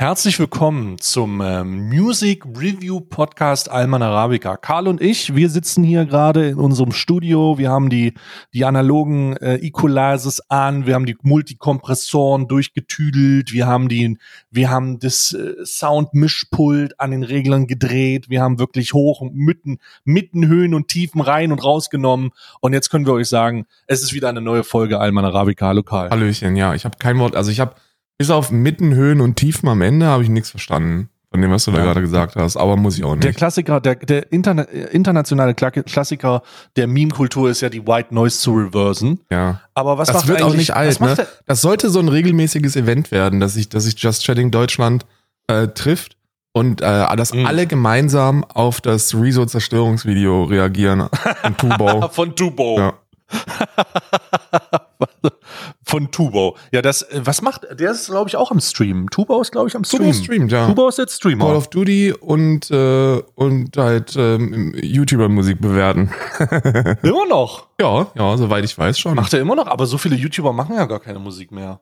Herzlich willkommen zum ähm, Music Review Podcast Alman Arabica. Karl und ich, wir sitzen hier gerade in unserem Studio. Wir haben die, die analogen äh, Equalizers an, wir haben die Multikompressoren durchgetüdelt, wir haben die, wir haben das äh, Sound-Mischpult an den Reglern gedreht, wir haben wirklich hoch und mitten, mitten Höhen und Tiefen rein und rausgenommen. Und jetzt können wir euch sagen, es ist wieder eine neue Folge Alman Arabica lokal. Hallöchen, ja, ich habe kein Wort, also ich habe bis auf Mitten, Höhen und Tiefen am Ende habe ich nichts verstanden von dem, was du ja. da gerade gesagt hast, aber muss ich auch nicht. Der Klassiker, der, der interna internationale Klassiker der Meme-Kultur ist ja die White Noise zu reversen. Ja. Aber was das wird auch nicht alt, ne? Das sollte so ein regelmäßiges Event werden, dass sich dass sich Just Chatting Deutschland äh, trifft und äh, dass mhm. alle gemeinsam auf das Rezo-Zerstörungsvideo reagieren von Tubo. von Tubo. Ja. Von Tubo. Ja, das, äh, was macht, der ist, glaube ich, auch am Stream. Tubo ist, glaube ich, am Stream. Tubo streamt, ja. Tubo ist jetzt Streamer. Call of Duty und, äh, und halt ähm, YouTuber-Musik bewerten. immer noch? Ja, ja, soweit ich weiß schon. Macht er immer noch, aber so viele YouTuber machen ja gar keine Musik mehr.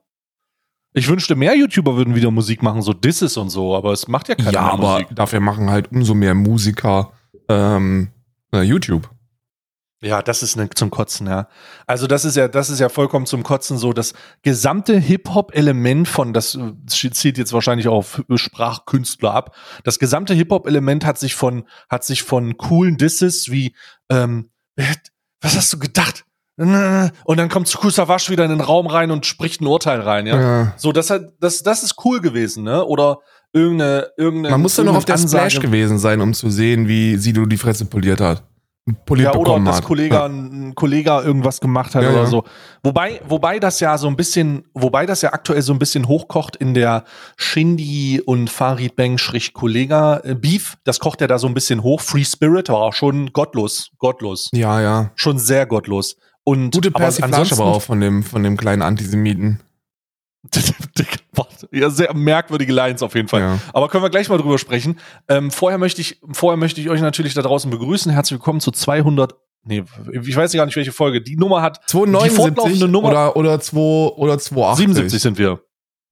Ich wünschte, mehr YouTuber würden wieder Musik machen, so Disses und so, aber es macht ja keiner ja, mehr Musik. Ja, aber dafür machen halt umso mehr Musiker ähm, äh, YouTube. Ja, das ist ne, zum Kotzen, ja. Also das ist ja, das ist ja vollkommen zum Kotzen so. Das gesamte Hip-Hop-Element von, das äh, zieht jetzt wahrscheinlich auch auf Sprachkünstler ab. Das gesamte Hip-Hop-Element hat sich von, hat sich von coolen Disses wie, ähm, was hast du gedacht? Und dann kommt Kusawasch wieder in den Raum rein und spricht ein Urteil rein, ja. ja. So, das hat, das, das ist cool gewesen, ne? Oder irgendeine, irgendeine. Man muss dann noch auf der Ansage. Splash gewesen sein, um zu sehen, wie Sido die Fresse poliert hat poliert ja, oder dass Kollege, ja. ein Kollege irgendwas gemacht hat ja, oder ja. so. Wobei, wobei das ja so ein bisschen, wobei das ja aktuell so ein bisschen hochkocht in der Shindy und Farid Bang Schrich Kollega äh, Beef. Das kocht ja da so ein bisschen hoch. Free Spirit war auch schon gottlos, gottlos. Ja, ja. Schon sehr gottlos. Und gute Persiflage aber auch von dem von dem kleinen Antisemiten. ja, sehr merkwürdige Lines auf jeden Fall. Ja. Aber können wir gleich mal drüber sprechen. Ähm, vorher möchte ich, vorher möchte ich euch natürlich da draußen begrüßen. Herzlich willkommen zu 200 Nee, ich weiß gar nicht, welche Folge. Die Nummer hat 279 die Nummer oder oder 2 oder 280. 77 sind wir.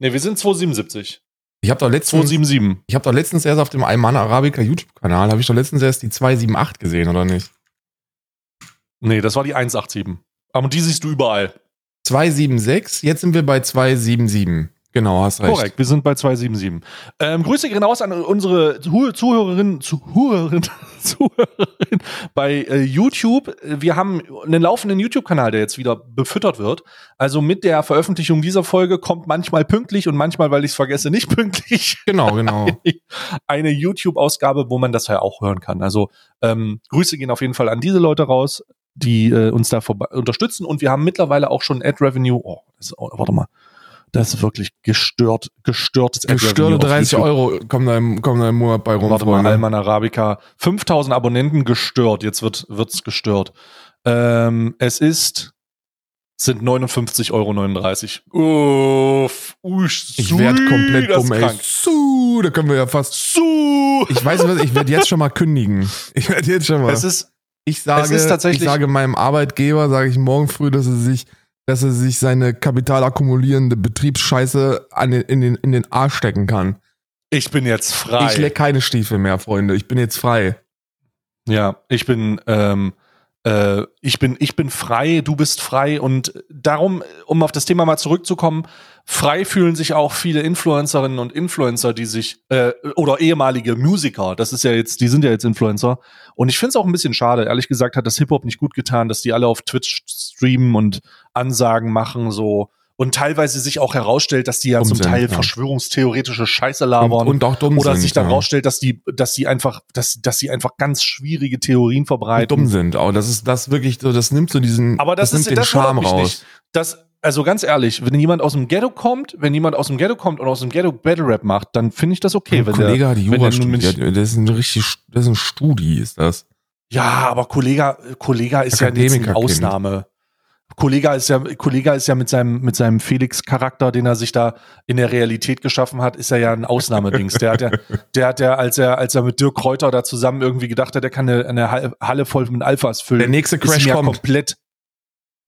Nee, wir sind 277. Ich habe doch letztens 277. Ich habe doch letztens erst auf dem Alman Arabica YouTube Kanal habe ich doch letztens erst die 278 gesehen oder nicht? Nee, das war die 187. Aber die siehst du überall. 276, jetzt sind wir bei 277. Genau, hast recht. Korrekt, wir sind bei 277. Ähm, Grüße gehen raus an unsere Zuhörerinnen, Zuhörerinnen, Zuhörerinnen bei äh, YouTube. Wir haben einen laufenden YouTube-Kanal, der jetzt wieder befüttert wird. Also mit der Veröffentlichung dieser Folge kommt manchmal pünktlich und manchmal, weil ich es vergesse, nicht pünktlich. Genau, genau. Eine YouTube-Ausgabe, wo man das ja auch hören kann. Also ähm, Grüße gehen auf jeden Fall an diese Leute raus, die äh, uns da unterstützen. Und wir haben mittlerweile auch schon Ad-Revenue. Oh, das, oh, warte mal. Das ist wirklich gestört, gestörtes Gestörte 30 Euro kommen da, im, kommen da im Monat bei rum. Warte mal, Alman Arabica. 5000 Abonnenten gestört. Jetzt wird, wird's gestört. Ähm, es ist, sind 59,39 Euro. Uff, usch, ich werde komplett dumm, ey. Su, da können wir ja fast. Su. Ich weiß was, ich werde jetzt schon mal kündigen. Ich werde jetzt schon mal. Es ist, ich sage, es ist tatsächlich, ich sage meinem Arbeitgeber, sage ich morgen früh, dass er sich dass er sich seine kapitalakkumulierende Betriebsscheiße an den, in, den, in den Arsch stecken kann. Ich bin jetzt frei. Ich leck keine Stiefel mehr, Freunde. Ich bin jetzt frei. Ja, ich bin, ähm, äh, ich bin, ich bin frei, du bist frei und darum, um auf das Thema mal zurückzukommen, frei fühlen sich auch viele Influencerinnen und Influencer, die sich, äh, oder ehemalige Musiker, das ist ja jetzt, die sind ja jetzt Influencer. Und ich finde es auch ein bisschen schade, ehrlich gesagt hat das Hip-Hop nicht gut getan, dass die alle auf Twitch streamen und Ansagen machen, so und teilweise sich auch herausstellt, dass die ja zum Teil ja. verschwörungstheoretische Scheiße labern und, und auch dumm oder sind, sich dann ja. herausstellt, dass die, dass die einfach, dass, dass sie einfach ganz schwierige Theorien verbreiten. Und dumm sind. Auch das ist das wirklich so, das nimmt so diesen, aber das, das ist, nimmt den Charme raus. Nicht. Das, also ganz ehrlich, wenn jemand aus dem Ghetto kommt, wenn jemand aus dem Ghetto kommt und aus dem Ghetto Battle Rap macht, dann finde ich das okay. Ein wenn Kollege der, hat Jura studiert, das ist ein richtig, das ist ein Studi, ist das. Ja, aber Kollege, Kollege ist ja jetzt eine Ausnahme. Kollega ist ja, Kollega ist ja mit seinem, mit seinem Felix-Charakter, den er sich da in der Realität geschaffen hat, ist er ja ein Ausnahmedings. Der hat ja, der hat ja, als er, als er mit Dirk Kräuter da zusammen irgendwie gedacht hat, er kann eine, eine Halle voll mit Alphas füllen. Der nächste Crash kommt. komplett,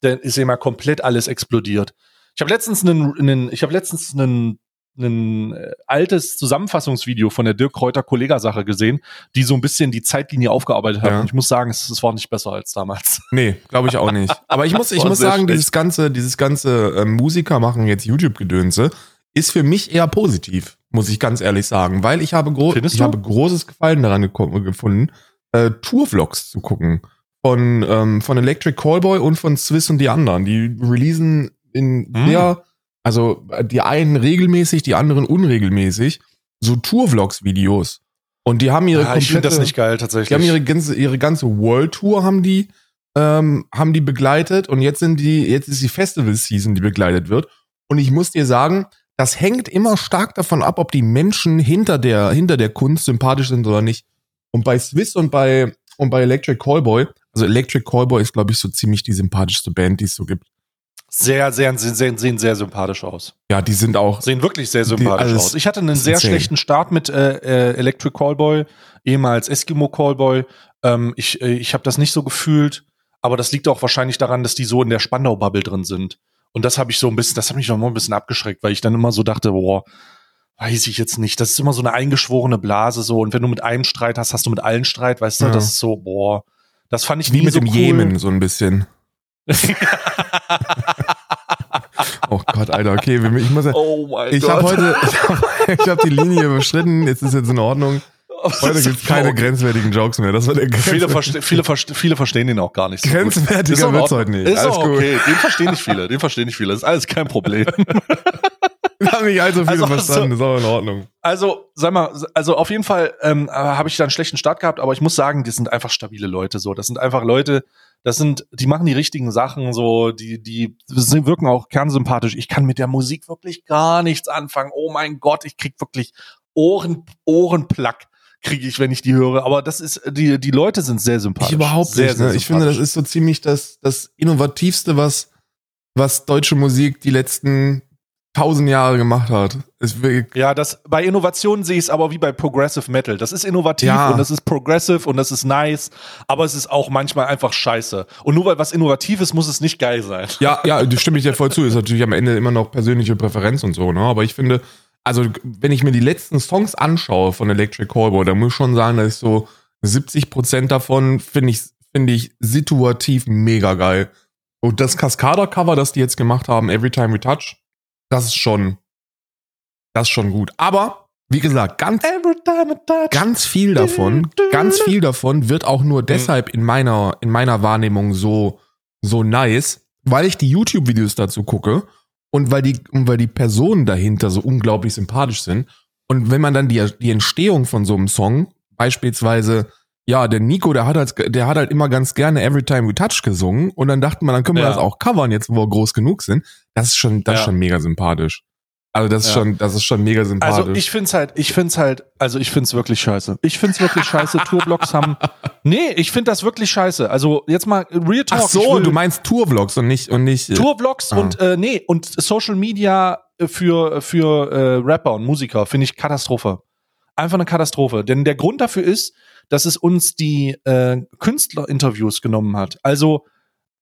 dann ist ihm ja komplett alles explodiert. Ich habe letztens einen, einen ich habe letztens einen ein äh, altes Zusammenfassungsvideo von der Dirk Kräuter Kollega-Sache gesehen, die so ein bisschen die Zeitlinie aufgearbeitet hat. Ja. Ich muss sagen, es, es war nicht besser als damals. Nee, glaube ich auch nicht. Aber ich muss, ich muss sagen, schlecht. dieses ganze, dieses ganze äh, Musiker machen jetzt YouTube-Gedönse ist für mich eher positiv, muss ich ganz ehrlich sagen, weil ich habe, gro Findest ich du? habe großes Gefallen daran gefunden, äh, Tour-Vlogs zu gucken von ähm, von Electric Callboy und von Swiss und die anderen. Die releasen in Hm. sehr, also die einen regelmäßig, die anderen unregelmäßig so Tour-Vlogs-Videos. Und die haben ihre Ja, ich finde das komplette- nicht geil, tatsächlich. die haben ihre ganze, ihre ganze World Tour haben die, ähm, haben die begleitet und jetzt sind die, jetzt ist die Festival Season, die begleitet wird. Und ich muss dir sagen, das hängt immer stark davon ab, ob die Menschen hinter der, hinter der Kunst sympathisch sind oder nicht. Und bei Swiss und bei, und bei Electric Callboy, also Electric Callboy ist, glaube ich, so ziemlich die sympathischste Band, die es so gibt. Sehr, sehr, sehr, sehen sehr sympathisch aus. Ja, die sind auch, Sehen wirklich sehr sympathisch aus. Ich hatte einen sehr insane. schlechten Start mit äh, äh, Electric Callboy, ehemals Eskimo Callboy. Ähm, ich äh, ich habe das nicht so gefühlt, aber das liegt auch wahrscheinlich daran, dass die so in der Spandau-Bubble drin sind. Und das habe ich so ein bisschen, das hat mich noch mal ein bisschen abgeschreckt, weil ich dann immer so dachte, boah, weiß ich jetzt nicht. Das ist immer so eine eingeschworene Blase so. Und wenn du mit einem Streit hast, hast du mit allen Streit, weißt du? Ja. Das ist so, boah, das fand ich wie nie mit so dem cool. Jemen, so ein bisschen. Oh Gott, Alter, okay, ich muss ja, oh mein Ich habe heute, ich habe hab die Linie überschritten, jetzt ist jetzt in Ordnung. Heute gibt's keine grenzwertigen Jokes mehr. Das war der Viele, verste viele, verste viele verstehen den auch gar nicht so grenzwertiger Ordnung. heute nicht. Ist Alles auch gut. okay. Den verstehen nicht viele. Den verstehen nicht viele. Das ist alles kein Problem. Wir haben nicht allzu viele Also, verstanden, ist auch in Ordnung. Also, sag mal, also auf jeden Fall ähm, habe ich da einen schlechten Start gehabt, aber ich muss sagen, die sind einfach stabile Leute. So, das sind einfach Leute, das sind, die machen die richtigen Sachen. So, die, die sind, wirken auch kernsympathisch. Ich kann mit der Musik wirklich gar nichts anfangen. Oh mein Gott, ich krieg wirklich Ohren, Ohrenplack kriege ich, wenn ich die höre. Aber das ist, die, die Leute sind sehr sympathisch. Ich überhaupt sehr, nicht. sehr Ne? Ich finde, das ist so ziemlich das, das Innovativste, was, was deutsche Musik die letzten tausend Jahre gemacht hat. Ja, das bei Innovationen sehe ich es aber wie bei Progressive Metal. Das ist innovativ Ja. und das ist progressive und das ist nice, aber es ist auch manchmal einfach scheiße. Und nur weil was innovativ ist, muss es nicht geil sein. Ja, ja, du stimme ich dir voll zu. Ist natürlich am Ende immer noch persönliche Präferenz und so, ne? Aber ich finde, also wenn ich mir die letzten Songs anschaue von Electric Callboy, dann muss ich schon sagen, dass ich so 70 Prozent davon finde ich, finde ich situativ mega geil. Und das Cascada-Cover, das die jetzt gemacht haben, Every Time We Touch, das ist schon, das ist schon gut. Aber, wie gesagt, ganz ganz viel davon, ganz viel davon wird auch nur deshalb in meiner, in meiner Wahrnehmung so, so nice, weil ich die YouTube-Videos dazu gucke und weil die, und weil die Personen dahinter so unglaublich sympathisch sind. Und wenn man dann die, die Entstehung von so einem Song, beispielsweise, ja, der Nico, der hat halt, der hat halt immer ganz gerne Every Time We Touch gesungen und dann dachte man, dann können wir Ja. das auch covern, jetzt wo wir groß genug sind. Das ist schon, das ist Ja. schon mega sympathisch. Also das ist Ja. schon, das ist schon mega sympathisch. Also ich find's halt, ich find's halt, also ich find's wirklich scheiße. Ich find's wirklich scheiße. Tourblocks haben, nee, ich find das wirklich scheiße. Also jetzt mal Real Talk. Ach so, will- du meinst Tourvlogs und nicht und nicht. äh, Tourvlogs Ah. und äh, nee und Social Media für für äh, Rapper und Musiker finde ich Katastrophe. Einfach eine Katastrophe, denn der Grund dafür ist, dass es uns die äh, Künstlerinterviews genommen hat. Also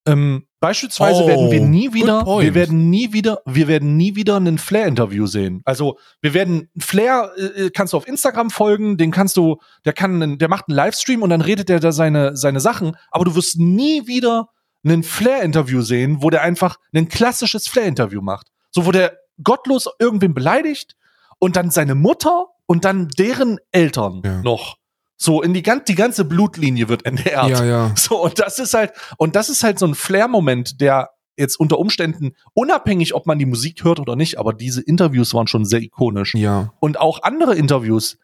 ähm, beispielsweise Oh, werden wir nie wieder, wir werden nie wieder, wir werden nie wieder einen Flair-Interview sehen. Also wir werden Flair äh, kannst du auf Instagram folgen, den kannst du, der kann, der macht einen Livestream und dann redet der da seine seine Sachen, aber du wirst nie wieder einen Flair-Interview sehen, wo der einfach ein klassisches Flair-Interview macht. So, wo der gottlos irgendwen beleidigt und dann seine Mutter und dann deren Eltern Ja. noch. So, in die, gan die ganze Blutlinie wird entehrt. ja, ja. So, und das ist halt, und das ist halt so ein Flair-Moment, der jetzt unter Umständen, unabhängig, ob man die Musik hört oder nicht, aber diese Interviews waren schon sehr ikonisch. Ja. Und auch andere Interviews,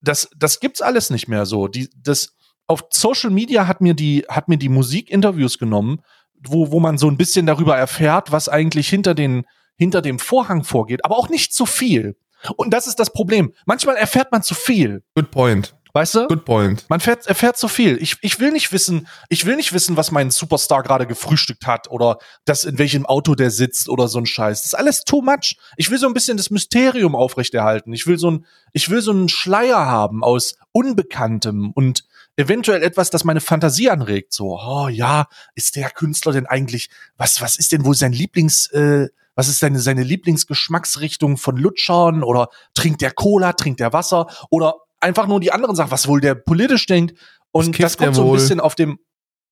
das, das gibt's alles nicht mehr so. Die, das, auf Social Media hat mir die, hat mir die Musik-Interviews genommen, wo, wo man so ein bisschen darüber erfährt, was eigentlich hinter den, hinter dem Vorhang vorgeht, aber auch nicht zu viel. Und das ist das Problem. Manchmal erfährt man zu viel. Good point. Weißt du? Good point. Man fährt, erfährt so viel. Ich, ich will nicht wissen, ich will nicht wissen, was mein Superstar gerade gefrühstückt hat oder das in welchem Auto der sitzt oder so ein Scheiß. Das ist alles too much. Ich will so ein bisschen das Mysterium aufrechterhalten. Ich will so ein, ich will so einen Schleier haben aus Unbekanntem und eventuell etwas, das meine Fantasie anregt. So, oh ja, ist der Künstler denn eigentlich, was, was ist denn wohl sein Lieblings, äh, was ist seine, seine Lieblingsgeschmacksrichtung von Lutschern oder trinkt der Cola, trinkt der Wasser oder einfach nur die anderen Sachen, was wohl der politisch denkt. Und kifft das kommt so ein bisschen auf dem,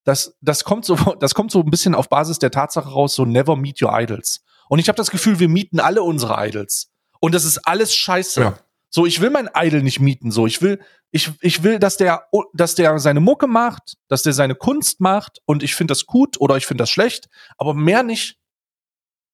das, das kommt so, das kommt so ein bisschen auf Basis der Tatsache raus, so never meet your idols. Und ich habe das Gefühl, wir mieten alle unsere Idols. Und das ist alles scheiße. Ja. So, ich will mein Idol nicht mieten. So, ich will, ich, ich will, dass der, dass der seine Mucke macht, dass der seine Kunst macht und ich finde das gut oder ich finde das schlecht, aber mehr nicht.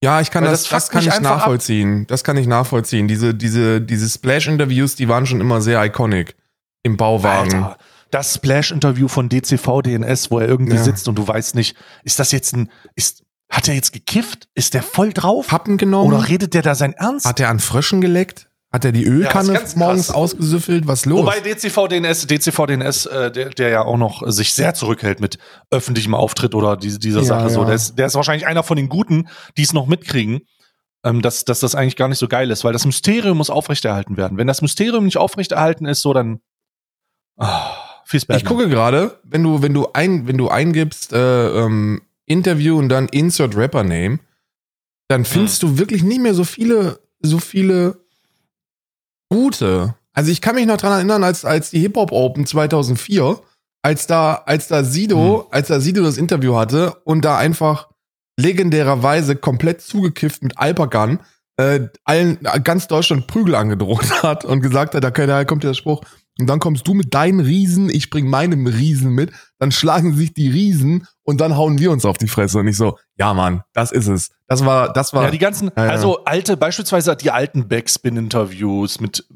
Ja, ich kann Weil das, das das, kann ich einfach ab. nachvollziehen. Das kann ich nachvollziehen. Diese, diese, diese Splash-Interviews, die waren schon immer sehr iconic im Bauwagen. Alter, das Splash-Interview von DCV DNS, wo er irgendwie Ja. sitzt und du weißt nicht, ist das jetzt ein, ist, hat er jetzt gekifft? Ist der voll drauf? Pappen genommen? Oder redet der da sein Ernst? Hat er an Fröschen geleckt? Hat er die Ja, Ölkanne ganz morgens krass. ausgesüffelt? Was los? Wobei DCV DNS, DCV DNS, äh, der, der ja auch noch sich sehr zurückhält mit öffentlichem Auftritt oder diese, dieser Ja, Sache. So, ja. der ist, der ist wahrscheinlich einer von den Guten, die es noch mitkriegen, ähm, dass, dass das eigentlich gar nicht so geil ist, weil das Mysterium muss aufrechterhalten werden. Wenn das Mysterium nicht aufrechterhalten ist, so dann ah, viel Spaß. ich gucke gerade, wenn du, wenn du ein, wenn du eingibst, äh, ähm, Interview und dann Insert Rapper Name, dann findest Hm. du wirklich nicht mehr so viele, so viele gute. Also ich kann mich noch dran erinnern, als, als die Hip Hop Open 2004, als da, als da Sido, Hm. als da Sido das Interview hatte und da einfach legendärerweise komplett zugekifft mit Alpagan äh, allen ganz Deutschland Prügel angedroht hat und gesagt hat, da daher kommt der Spruch, und dann kommst du mit deinen Riesen, ich bring meinem Riesen mit, dann schlagen sich die Riesen und dann hauen wir uns auf die Fresse und ich so, ja Mann, das ist es. Das war, das war, Ja, die ganzen, Ja, ja. also alte, beispielsweise die alten Backspin-Interviews mit,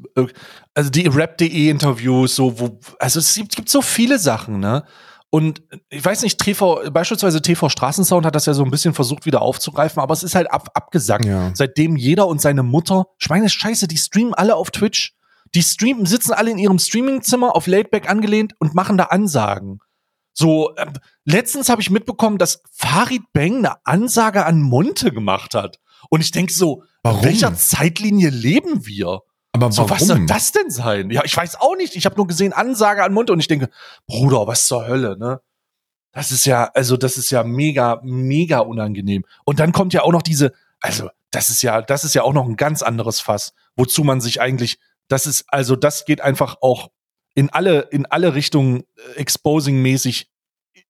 also die Rap.de-Interviews, so, wo, also es gibt, gibt so viele Sachen, ne? Und ich weiß nicht, TV, beispielsweise TV Straßensound hat das ja so ein bisschen versucht wieder aufzugreifen, aber es ist halt ab, abgesackt. Ja. Seitdem jeder und seine Mutter, ich meine, scheiße, die streamen alle auf Twitch. Die streamen, sitzen alle in ihrem Streamingzimmer auf Laidback angelehnt und machen da Ansagen. So, ähm, letztens habe ich mitbekommen, dass Farid Bang eine Ansage an Monte gemacht hat. Und ich denke so, Warum? in welcher Zeitlinie leben wir? aber So, warum? was soll das denn sein? Ja, ich weiß auch nicht. Ich habe nur gesehen, Ansage an Monte und ich denke, Bruder, was zur Hölle, ne? Das ist ja, also das ist ja mega, mega unangenehm. Und dann kommt ja auch noch diese, also das ist ja, das ist ja auch noch ein ganz anderes Fass, wozu man sich eigentlich, das ist, also das geht einfach auch in alle, in alle Richtungen äh, exposing-mäßig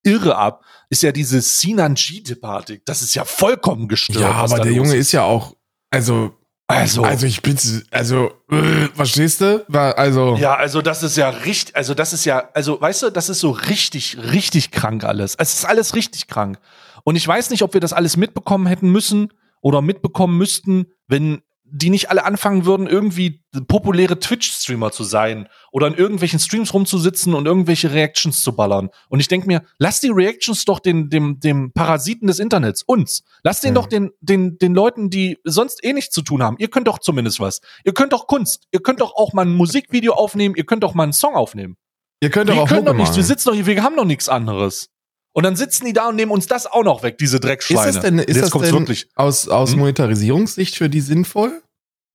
irre ab, ist ja diese Sinan G-Thematik. Das ist ja vollkommen gestört. ja, aber der Junge ist ja auch, also, also, also ich bin, also, äh, verstehst du? Also, Ja, also das ist ja richtig, also das ist ja, also weißt du, das ist so richtig, richtig krank alles. Es ist alles richtig krank. Und ich weiß nicht, ob wir das alles mitbekommen hätten müssen oder mitbekommen müssten, wenn die nicht alle anfangen würden, irgendwie populäre Twitch-Streamer zu sein oder in irgendwelchen Streams rumzusitzen und irgendwelche Reactions zu ballern. Und ich denke mir, lass die Reactions doch den, dem, dem Parasiten des Internets, uns. Lass den Ja. doch den, den, den Leuten, die sonst eh nichts zu tun haben. Ihr könnt doch zumindest was. Ihr könnt doch Kunst. Ihr könnt doch auch mal ein Musikvideo aufnehmen. Ihr könnt doch mal einen Song aufnehmen. ihr könnt doch Wir auch können Mucke doch nichts. Wir sitzen doch hier, wir haben doch nichts anderes. Und dann sitzen die da und nehmen uns das auch noch weg, diese Ist Dreckschweine. das denn, ist Jetzt das denn wirklich. aus, aus Hm? Monetarisierungssicht für die sinnvoll?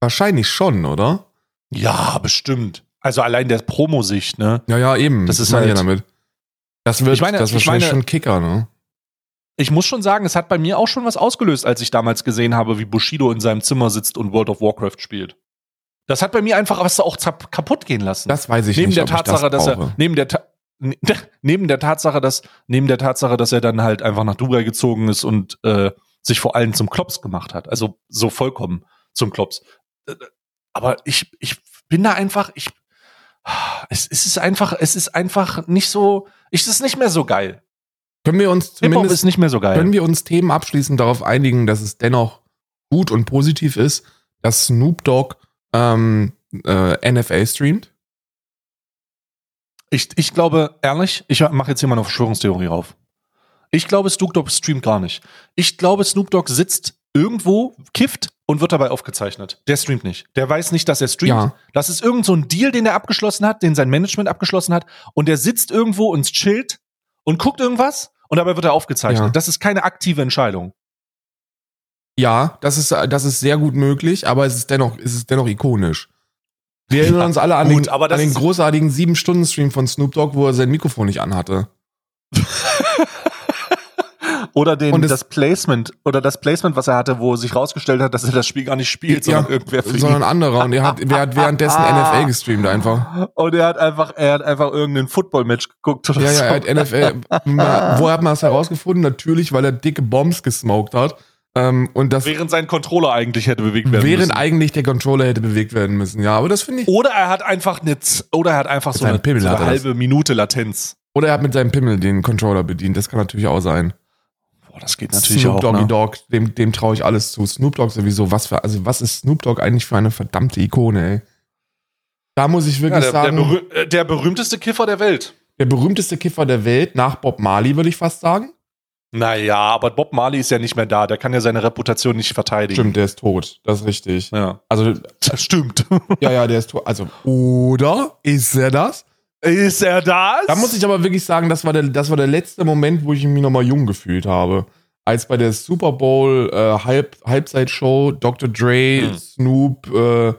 Wahrscheinlich schon, oder? Ja, bestimmt. Also allein der Promosicht, ne? Ja, ja, eben. Das ist meine halt- ja damit. Das wird, Ich meine- das ich wahrscheinlich meine- schon Kicker, ne? Ich muss schon sagen, es hat bei mir auch schon was ausgelöst, als ich damals gesehen habe, wie Bushido in seinem Zimmer sitzt und World of Warcraft spielt. Das hat bei mir einfach was auch kaputt gehen lassen. Das weiß ich neben nicht, der ob Tatsache, ich das dass er neben der Ta ne- neben der Tatsache, dass neben der Tatsache, dass er dann halt einfach nach Dubai gezogen ist und äh, sich vor allem zum Klops gemacht hat, also so vollkommen zum Klops. Äh, Aber ich ich bin da einfach ich es, es ist einfach es ist einfach nicht so es ist nicht mehr so geil. Können wir uns zumindest ist nicht mehr so geil. Können wir uns Themen abschließend darauf einigen, dass es dennoch gut und positiv ist, dass Snoop Dogg ähm, äh, NFL streamt? Ich, ich glaube, ehrlich, ich mache jetzt hier mal eine Verschwörungstheorie rauf. Ich glaube, Snoop Dogg streamt gar nicht. Ich glaube, Snoop Dogg sitzt irgendwo, kifft und wird dabei aufgezeichnet. Der streamt nicht. Der weiß nicht, dass er streamt. Ja. Das ist irgend so ein Deal, den er abgeschlossen hat, den sein Management abgeschlossen hat. Und der sitzt irgendwo und chillt und guckt irgendwas und dabei wird er aufgezeichnet. Ja. Das ist keine aktive Entscheidung. Ja, das ist, das ist sehr gut möglich, aber es ist dennoch, es ist dennoch ikonisch. Wir erinnern Ja, uns alle an, gut, den, das an den großartigen sieben Stunden Stream von Snoop Dogg, wo er sein Mikrofon nicht anhatte. Oder den, Und es- das Placement, oder das Placement, was er hatte, wo sich rausgestellt hat, dass er das Spiel gar nicht spielt, sondern irgendwer für sondern anderer. Und er hat, wer hat währenddessen NFL gestreamt einfach. Und er hat einfach, er hat einfach irgendeinen Football-Match geguckt oder Ja, so. ja, er hat NFL. Ma- Wo hat man das herausgefunden? Natürlich, weil er dicke Bombs gesmoked hat. Ähm, und das Während sein Controller eigentlich hätte bewegt werden während müssen. eigentlich der Controller hätte bewegt werden müssen. Ja, aber das finde ich. Oder er hat einfach eine, oder er hat einfach so eine, Pimmel so eine er das. halbe Minute Latenz. Oder er hat mit seinem Pimmel den Controller bedient. Das kann natürlich auch sein. Boah, das geht natürlich Snoop auch. Doggy Ne? Dogg, dem, dem traue ich alles zu. Snoop Dogg sowieso. Was für, also was ist Snoop Dogg eigentlich für eine verdammte Ikone, ey? Da muss ich Ja, wirklich der, der, sagen, berüh äh, der berühmteste Kiffer der Welt. der berühmteste Kiffer der Welt nach Bob Marley, würde ich fast sagen. Naja, aber Bob Marley ist ja nicht mehr da. Der kann ja seine Reputation nicht verteidigen. Stimmt, der ist tot. Das ist richtig. Ja. Also, Das stimmt. ja, ja, der ist tot. Also, oder ist er das? ist er das? Da muss ich aber wirklich sagen, das war der, das war der letzte Moment, wo ich mich nochmal jung gefühlt habe. Als bei der Super Bowl äh, Halb, Halbzeitshow Dr. Dre, Hm. Snoop, äh, ich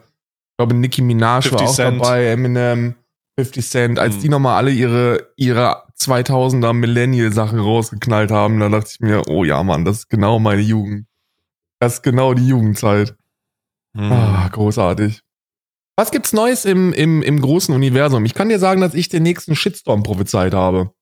glaube Nicki Minaj 50 war auch Cent. dabei, Eminem, 50 Cent, als Hm. die nochmal alle ihre, ihre 2000er Millennial-Sachen rausgeknallt haben, da dachte ich mir, oh ja, Mann, das ist genau meine Jugend. Das ist genau die Jugendzeit. Hm. Ah, großartig. Was gibt's Neues im, im, im großen Universum? Ich kann dir sagen, dass ich den nächsten Shitstorm prophezeit habe.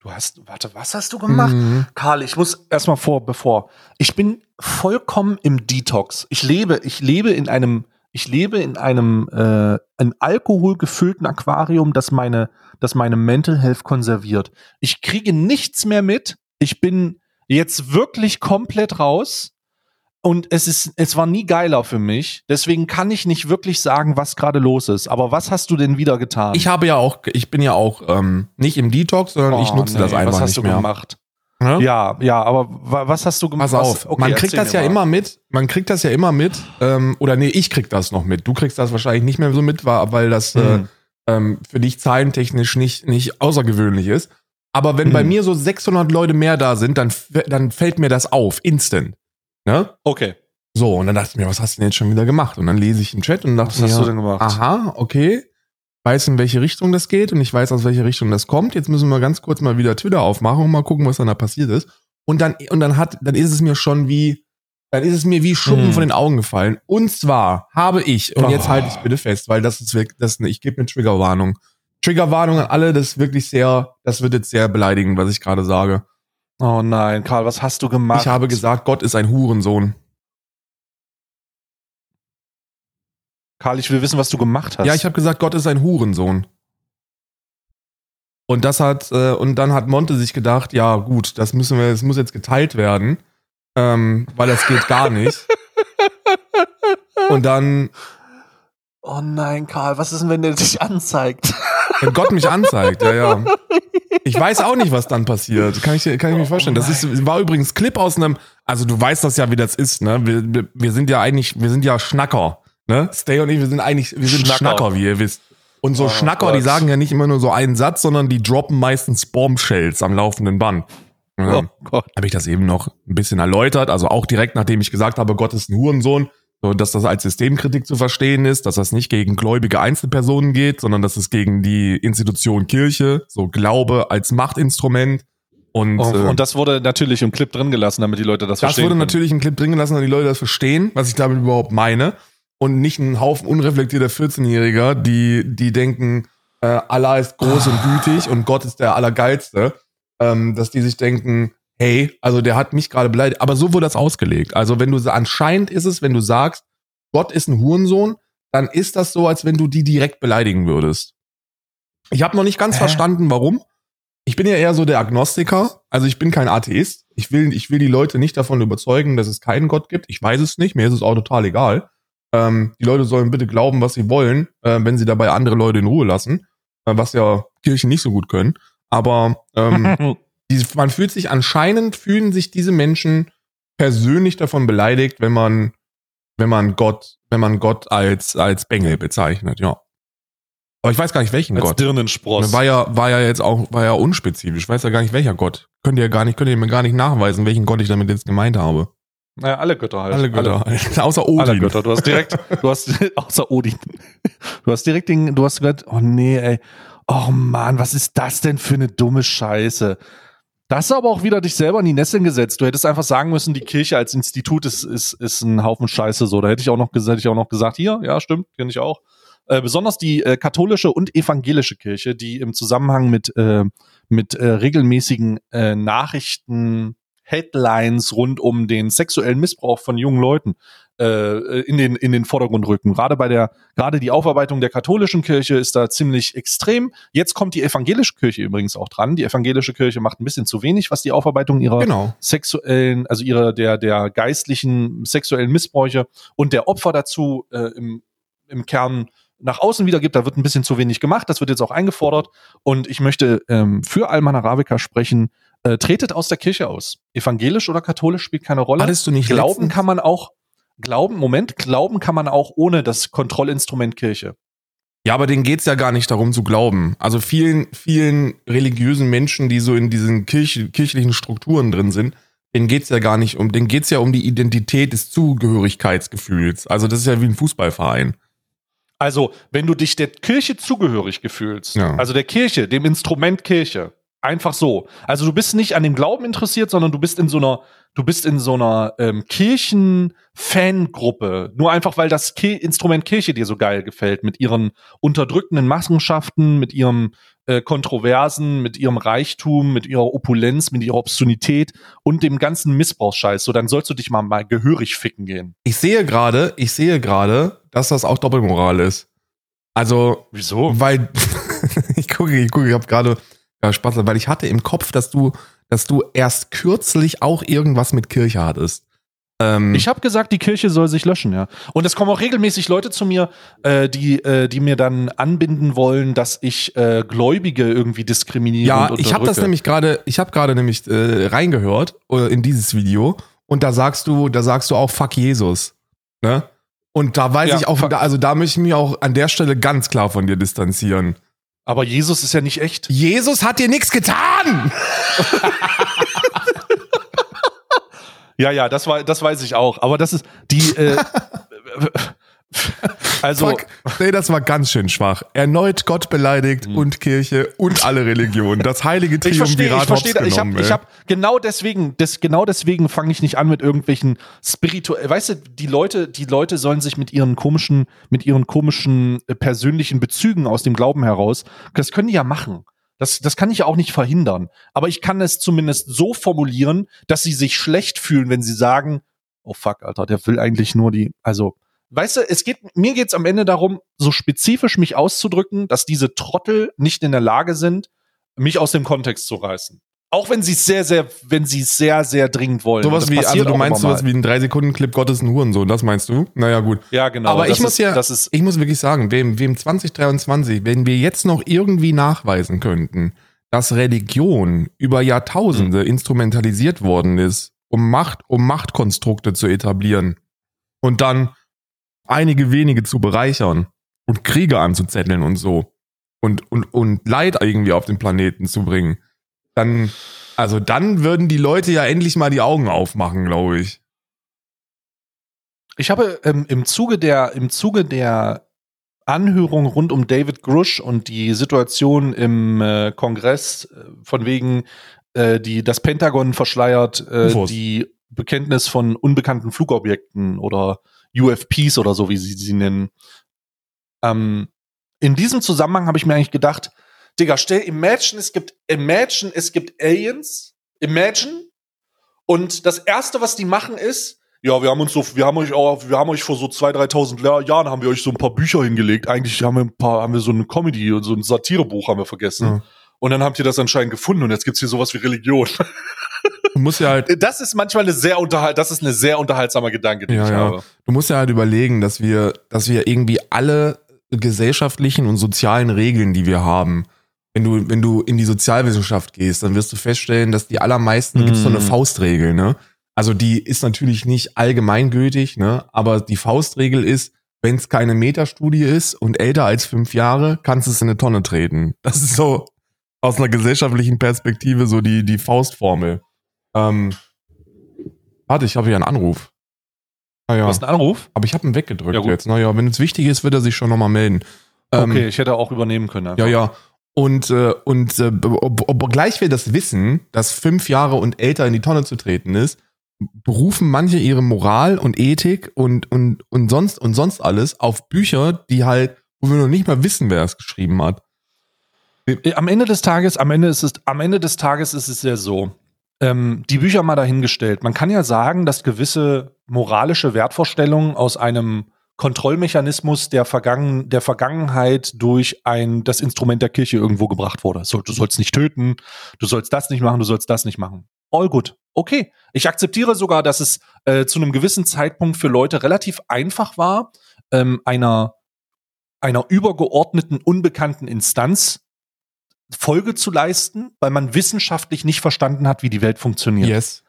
Du hast, warte, was hast du gemacht? Mhm. Karl, ich muss erstmal vor, bevor. Ich bin vollkommen im Detox. Ich lebe, ich lebe in einem, ich lebe in einem, äh, ein alkoholgefüllten Aquarium, das meine, das meine Mental Health konserviert. Ich kriege nichts mehr mit. Ich bin jetzt wirklich komplett raus. Und es ist, es war nie geiler für mich. Deswegen kann ich nicht wirklich sagen, was gerade los ist. Aber was hast du denn wieder getan? Ich habe ja auch, ich bin ja auch ähm, nicht im Detox, sondern ich Oh, nutze nee, das einfach Was hast nicht du mehr. gemacht? Ne? Ja, ja, aber wa- was hast du gemacht? Pass auf, Okay, man kriegt das ja mal. immer mit, man kriegt das ja immer mit, ähm, oder nee, ich krieg das noch mit. Du kriegst das wahrscheinlich nicht mehr so mit, weil das Hm. äh, ähm, für dich zahlentechnisch nicht, nicht außergewöhnlich ist. Aber wenn bei Hm. mir so 600 Leute mehr da sind, dann, dann fällt mir das auf, instant. Ne? Okay. So, und dann dachte ich mir, was hast du denn jetzt schon wieder gemacht? Und dann lese ich im Chat und dachte Was mir, hast du denn gemacht? aha, okay, weiß in welche Richtung das geht und ich weiß, aus welche Richtung das kommt. Jetzt müssen wir ganz kurz mal wieder Twitter aufmachen und mal gucken, was dann da passiert ist. Und dann, und dann hat, dann ist es mir schon wie, dann ist es mir wie Schuppen Hm. von den Augen gefallen. Und zwar habe ich, und jetzt Oh. halte ich bitte fest, weil das ist wirklich, das, ich gebe eine Triggerwarnung. Triggerwarnung an alle, das ist wirklich sehr, das wird jetzt sehr beleidigend, was ich gerade sage. Oh nein, Karl, was hast du gemacht? Ich habe gesagt, Gott ist ein Hurensohn. Karl, ich will wissen, was du gemacht hast. Ja, ich habe gesagt, Gott ist ein Hurensohn. Und das hat, äh, und dann hat Monte sich gedacht, ja gut, das müssen wir, das muss jetzt geteilt werden, ähm, weil das geht gar nicht. und dann, Oh nein, Karl, was ist denn, wenn der dich anzeigt? wenn Gott mich anzeigt, ja, ja. Ich weiß auch nicht, was dann passiert. Kann ich, kann ich mir vorstellen. Das ist, war übrigens Clip aus einem, also du weißt das ja, wie das ist, ne? Wir, wir sind ja eigentlich, wir sind ja Schnacker, ne? Stay und ich, wir sind eigentlich, wir sind Schnacker. Schnacker, wie ihr wisst. Und so Oh Schnacker, Gott. die sagen ja nicht immer nur so einen Satz, sondern die droppen meistens Bombshells am laufenden Band. Ja. Oh. Habe ich das eben noch ein bisschen erläutert. Also auch direkt, nachdem ich gesagt habe, Gott ist ein Hurensohn, so dass das als Systemkritik zu verstehen ist, dass das nicht gegen gläubige Einzelpersonen geht, sondern dass es gegen die Institution Kirche, so Glaube als Machtinstrument und, Oh, äh, und das wurde natürlich im Clip drin gelassen, damit die Leute das, das verstehen. wurde können. natürlich im Clip drin gelassen, damit die Leute das verstehen, was ich damit überhaupt meine. Und nicht ein Haufen unreflektierter 14-Jähriger, die, die denken, äh, Allah ist groß und gütig und Gott ist der Allergeilste. Ähm, dass die sich denken, hey, also der hat mich gerade beleidigt. Aber so wurde das ausgelegt. Also wenn du, anscheinend ist es, wenn du sagst, Gott ist ein Hurensohn, dann ist das so, als wenn du die direkt beleidigen würdest. Ich habe noch nicht ganz Hä? verstanden, warum. Ich bin ja eher so der Agnostiker. Also ich bin kein Atheist. Ich will, ich will die Leute nicht davon überzeugen, dass es keinen Gott gibt. Ich weiß es nicht. Mir ist es auch total egal. Ähm, die Leute sollen bitte glauben, was sie wollen, äh, wenn sie dabei andere Leute in Ruhe lassen, äh, was ja Kirchen nicht so gut können. Aber ähm, die, man fühlt sich anscheinend fühlen sich diese Menschen persönlich davon beleidigt, wenn man wenn man Gott wenn man Gott als als Bengel bezeichnet, ja. Aber ich weiß gar nicht welchen Als Gott. Dirnenspross. War ja war ja jetzt auch war ja unspezifisch. Ich weiß ja gar nicht welcher Gott. Könnt ihr gar nicht könnt ihr mir gar nicht nachweisen, welchen Gott ich damit jetzt gemeint habe. Naja, alle Götter halt. Alle Götter, außer Odin. Alle Götter. Du hast direkt, du hast, außer Odin. Du hast direkt den, du hast gesagt, oh nee, ey. Oh Mann, was ist das denn für eine dumme Scheiße? Da hast du aber auch wieder dich selber in die Nesseln gesetzt. Du hättest einfach sagen müssen, die Kirche als Institut ist, ist, ist ein Haufen Scheiße. So, da hätte ich auch noch gesagt, hätte ich auch noch gesagt, hier, ja, stimmt, kenne ich auch. Äh, besonders die äh, katholische und evangelische Kirche, die im Zusammenhang mit, äh, mit äh, regelmäßigen äh, Nachrichten, Headlines rund um den sexuellen Missbrauch von jungen Leuten äh, in den in den Vordergrund rücken. Gerade bei der gerade die Aufarbeitung der katholischen Kirche ist da ziemlich extrem. Jetzt kommt die evangelische Kirche übrigens auch dran. Die evangelische Kirche macht ein bisschen zu wenig, was die Aufarbeitung ihrer Genau. sexuellen, also ihrer der der geistlichen sexuellen Missbräuche und der Opfer dazu äh, im im Kern nach außen wiedergibt, da wird ein bisschen zu wenig gemacht, das wird jetzt auch eingefordert und ich möchte ähm, für Alman Arabica sprechen, äh, tretet aus der Kirche aus. Evangelisch oder katholisch spielt keine Rolle. Hattest du nicht Glauben letztens- kann man auch, glauben, Moment, glauben kann man auch ohne das Kontrollinstrument Kirche. Ja, aber denen geht's ja gar nicht darum zu glauben. Also vielen, vielen religiösen Menschen, die so in diesen Kirch, kirchlichen Strukturen drin sind, denen geht's ja gar nicht um, denen geht's ja um die Identität des Zugehörigkeitsgefühls. Also das ist ja wie ein Fußballverein. Also, wenn du dich der Kirche zugehörig gefühlst, Ja. also der Kirche, dem Instrument Kirche, einfach so. Also du bist nicht an dem Glauben interessiert, sondern du bist in so einer, du bist in so einer ähm, Kirchen-Fangruppe. Nur einfach, weil das Ki Instrument Kirche dir so geil gefällt, mit ihren unterdrückenden Machenschaften, mit ihrem äh, Kontroversen, mit ihrem Reichtum, mit ihrer Opulenz, mit ihrer Obszönität und dem ganzen Missbrauchsscheiß. So, dann sollst du dich mal, mal gehörig ficken gehen. Ich sehe gerade, ich sehe gerade, dass das auch Doppelmoral ist. Also, Wieso? weil ich gucke, ich gucke, ich habe gerade ja, Spaß, weil ich hatte im Kopf, dass du, dass du erst kürzlich auch irgendwas mit Kirche hattest. Ähm, Ich habe gesagt, die Kirche soll sich löschen, ja. Und es kommen auch regelmäßig Leute zu mir, äh, die, äh, die mir dann anbinden wollen, dass ich äh, Gläubige irgendwie diskriminiere. Ja, ich habe das nämlich gerade, ich habe gerade nämlich äh, reingehört äh, in dieses Video und da sagst du, da sagst du auch Fuck Jesus, ne? Und da weiß Ja, ich auch, also da möchte ich mich auch an der Stelle ganz klar von dir distanzieren. Aber Jesus ist ja nicht echt. Jesus hat dir nichts getan. Ja, ja, das war, das weiß ich auch. Aber das ist die. Äh, also Fuck. Nee, das war ganz schön schwach. Erneut Gott beleidigt und Kirche und alle Religionen. Das heilige ich verstehe, ich Triumvirat verstehe. Ich habe, habe genau deswegen, das, genau deswegen fange ich nicht an mit irgendwelchen spirituell. Weißt du, die Leute, die Leute sollen sich mit ihren komischen, mit ihren komischen äh, persönlichen Bezügen aus dem Glauben heraus, das können die ja machen. Das, das kann ich ja auch nicht verhindern. Aber ich kann es zumindest so formulieren, dass sie sich schlecht fühlen, wenn sie sagen, oh fuck, Alter, der will eigentlich nur die, also, weißt du, es geht, mir geht's am Ende darum, so spezifisch mich auszudrücken, dass diese Trottel nicht in der Lage sind, mich aus dem Kontext zu reißen. Auch wenn sie es sehr, sehr, wenn sie es sehr, sehr dringend wollen. Sowas wie, also du meinst sowas wie ein 3-Sekunden-Clip Gottes ein Hurensohn, das meinst du? Naja, gut. Ja, genau. Aber ich muss ist, ja, das ist, ich muss wirklich sagen, wem, wem 2023, wenn wir jetzt noch irgendwie nachweisen könnten, dass Religion über Jahrtausende Hm. instrumentalisiert worden ist, um Macht, um Machtkonstrukte zu etablieren und dann einige wenige zu bereichern und Kriege anzuzetteln und so und, und, und Leid irgendwie auf den Planeten zu bringen, dann, also dann würden die Leute ja endlich mal die Augen aufmachen, glaube ich. Ich habe ähm, im Zuge der, im Zuge der Anhörung rund um David Grush und die Situation im äh, Kongress äh, von wegen äh, die das Pentagon verschleiert äh, die Bekenntnis von unbekannten Flugobjekten oder UFPs oder so wie sie sie nennen. Ähm, in diesem Zusammenhang habe ich mir eigentlich gedacht, Digga, stell imagine es gibt imagine es gibt Aliens, imagine und das erste was die machen ist ja, wir haben uns so, wir haben euch auch, wir haben euch vor so 2.000, 3.000 Jahr- Jahren haben wir euch so ein paar Bücher hingelegt. Eigentlich haben wir ein paar, haben wir so eine Comedy und so ein Satirebuch haben wir vergessen. Ja. Und dann habt ihr das anscheinend gefunden und jetzt gibt's hier sowas wie Religion. Du musst ja halt Das ist manchmal eine sehr unterhalt, das ist eine sehr unterhaltsamer Gedanke, den Ja, ich ja. habe. Du musst ja halt überlegen, dass wir, dass wir irgendwie alle gesellschaftlichen und sozialen Regeln, die wir haben, wenn du, wenn du in die Sozialwissenschaft gehst, dann wirst du feststellen, dass die allermeisten, da gibt's so eine Mm. Faustregel, ne? Also die ist natürlich nicht allgemeingültig, ne? Aber die Faustregel ist, wenn es keine Metastudie ist und älter als fünf Jahre, kannst du es in eine Tonne treten. Das ist so aus einer gesellschaftlichen Perspektive so die, die Faustformel. Ähm, warte, ich habe hier einen Anruf. Ah, ja. Was ist ein Anruf? Aber ich habe ihn weggedrückt Ja, gut. jetzt. Naja, wenn es wichtig ist, wird er sich schon nochmal melden. Ähm, okay, ich hätte auch übernehmen können. einfach. Ja, ja. Und, äh, und äh, ob, obgleich wir das wissen, dass fünf Jahre und älter in die Tonne zu treten ist, berufen manche ihre Moral und Ethik und, und, und, sonst, und sonst alles auf Bücher, die halt, wo wir noch nicht mal wissen, wer es geschrieben hat. Am Ende des Tages, am Ende ist es, am Ende des Tages ist es ja so, ähm, die Bücher mal dahingestellt. Man kann ja sagen, dass gewisse moralische Wertvorstellungen aus einem Kontrollmechanismus der, Vergangen, der Vergangenheit durch ein, das Instrument der Kirche irgendwo gebracht wurde. So, du sollst nicht töten, du sollst das nicht machen, du sollst das nicht machen. All good. Okay. Ich akzeptiere sogar, dass es äh, zu einem gewissen Zeitpunkt für Leute relativ einfach war, ähm, einer, einer übergeordneten, unbekannten Instanz Folge zu leisten, weil man wissenschaftlich nicht verstanden hat, wie die Welt funktioniert. Yes.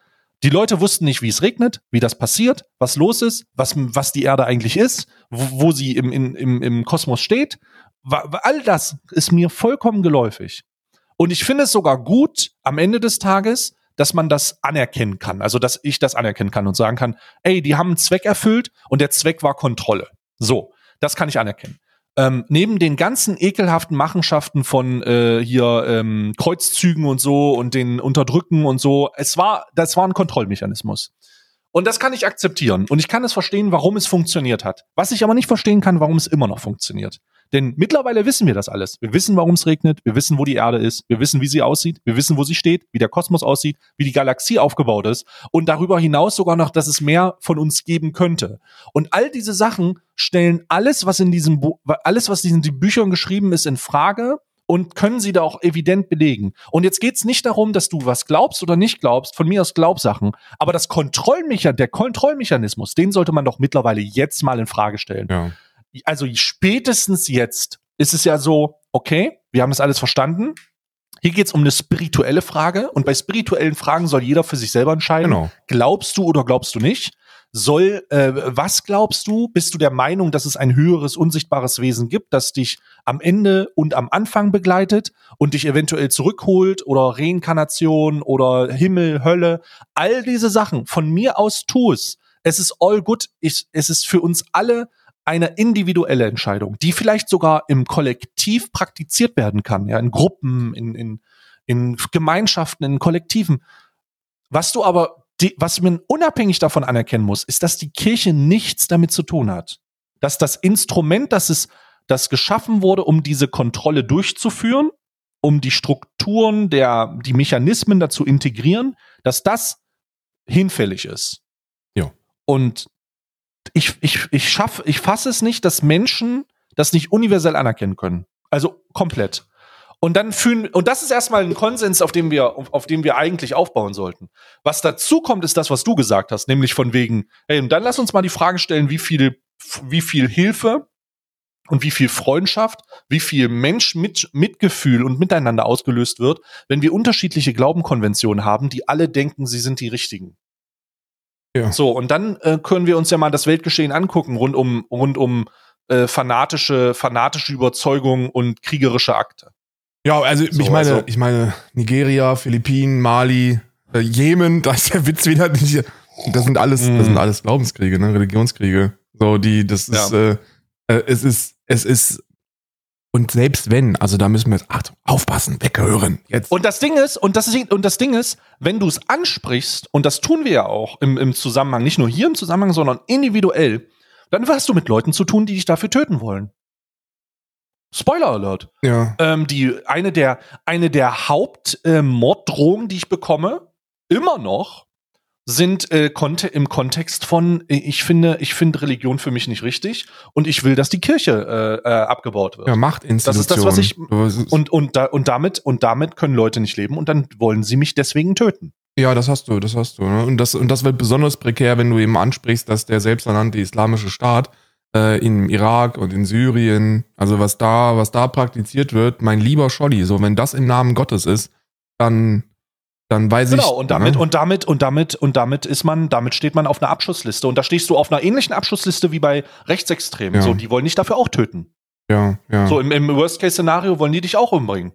Die Leute wussten nicht, wie es regnet, wie das passiert, was los ist, was, was die Erde eigentlich ist, wo, wo sie im, im, im Kosmos steht. All das ist mir vollkommen geläufig. Und ich finde es sogar gut am Ende des Tages, dass man das anerkennen kann. Also, dass ich das anerkennen kann und sagen kann, ey, die haben einen Zweck erfüllt und der Zweck war Kontrolle. So, das kann ich anerkennen ähm, neben den ganzen ekelhaften Machenschaften von äh, hier ähm, Kreuzzügen und so und den Unterdrücken und so, es war, das war ein Kontrollmechanismus. Und das kann ich akzeptieren. Und ich kann es verstehen, warum es funktioniert hat. Was ich aber nicht verstehen kann, warum es immer noch funktioniert. Denn mittlerweile wissen wir das alles. Wir wissen, warum es regnet, wir wissen, wo die Erde ist, wir wissen, wie sie aussieht, wir wissen, wo sie steht, wie der Kosmos aussieht, wie die Galaxie aufgebaut ist und darüber hinaus sogar noch, dass es mehr von uns geben könnte. Und all diese Sachen stellen alles, was in diesem Bu alles, was in diesen Büchern geschrieben ist, in Frage und können sie da auch evident belegen. Und jetzt geht's nicht darum, dass du was glaubst oder nicht glaubst, von mir aus Glaubsachen, aber das Kontrollmechanismus, der Kontrollmechanismus, den sollte man doch mittlerweile jetzt mal in Frage stellen. Ja also spätestens jetzt ist es ja so, okay, wir haben das alles verstanden. Hier geht es um eine spirituelle Frage und bei spirituellen Fragen soll jeder für sich selber entscheiden. Genau. Glaubst du oder glaubst du nicht? Soll, äh, was glaubst du? Bist du der Meinung, dass es ein höheres, unsichtbares Wesen gibt, das dich am Ende und am Anfang begleitet und dich eventuell zurückholt oder Reinkarnation oder Himmel, Hölle? All diese Sachen. Von mir aus tu es. Es ist all good. Ich, es ist für uns alle eine individuelle Entscheidung, die vielleicht sogar im Kollektiv praktiziert werden kann, ja, in Gruppen, in, in, in Gemeinschaften, in Kollektiven. Was du aber, die, was man unabhängig davon anerkennen muss, ist, dass die Kirche nichts damit zu tun hat. Dass das Instrument, das es, das geschaffen wurde, um diese Kontrolle durchzuführen, um die Strukturen der, die Mechanismen dazu integrieren, dass das hinfällig ist. Ja. Und ich, ich, ich schaffe, ich fasse es nicht, dass Menschen das nicht universell anerkennen können. Also komplett. Und dann fühlen, und das ist erstmal ein Konsens, auf dem wir, auf, auf dem wir eigentlich aufbauen sollten. Was dazu kommt, ist das, was du gesagt hast, nämlich von wegen, hey, und dann lass uns mal die Frage stellen, wie viel, wie viel Hilfe und wie viel Freundschaft, wie viel Mensch mit, Mitgefühl und Miteinander ausgelöst wird, wenn wir unterschiedliche Glaubenkonventionen haben, die alle denken, sie sind die richtigen. Ja. So, und dann äh, können wir uns ja mal das Weltgeschehen angucken, rund um, rund um äh, fanatische, fanatische Überzeugung und kriegerische Akte. Ja, also so, ich meine, also, ich meine, Nigeria, Philippinen, Mali, äh, Jemen, da ist der Witz wieder nicht. Das sind alles, das sind mhm. alles Glaubenskriege, ne, Religionskriege. So, die, das ist, ja. äh, äh, es ist, es ist und selbst wenn, also da müssen wir jetzt, Achtung, aufpassen, weghören. Jetzt. Und das Ding ist, und das, ist, und das Ding ist, wenn du es ansprichst, und das tun wir ja auch im, im Zusammenhang, nicht nur hier im Zusammenhang, sondern individuell, dann hast du mit Leuten zu tun, die dich dafür töten wollen. Spoiler Alert. Ja. Ähm, die, eine der, eine der Hauptmorddrohungen, äh, die ich bekomme, immer noch, sind äh, im Kontext von, äh, ich finde, ich finde Religion für mich nicht richtig und ich will, dass die Kirche äh, äh, abgebaut wird. Ja, Machtinstitution. Das ist das, was ich und und da, und damit und damit können Leute nicht leben und dann wollen sie mich deswegen töten. Ja, das hast du, das hast du. Ne? Und das und das wird besonders prekär, wenn du eben ansprichst, dass der selbsternannte islamische Staat äh, im Irak und in Syrien, also was da, was da praktiziert wird, mein lieber Scholli, so wenn das im Namen Gottes ist, dann dann weiß genau, ich. Genau, und damit, ne? und damit, und damit, und damit ist man, damit steht man auf einer Abschussliste. Und da stehst du auf einer ähnlichen Abschussliste wie bei Rechtsextremen. Ja. So, die wollen dich dafür auch töten. Ja, ja. So, im, im Worst-Case-Szenario wollen die dich auch umbringen.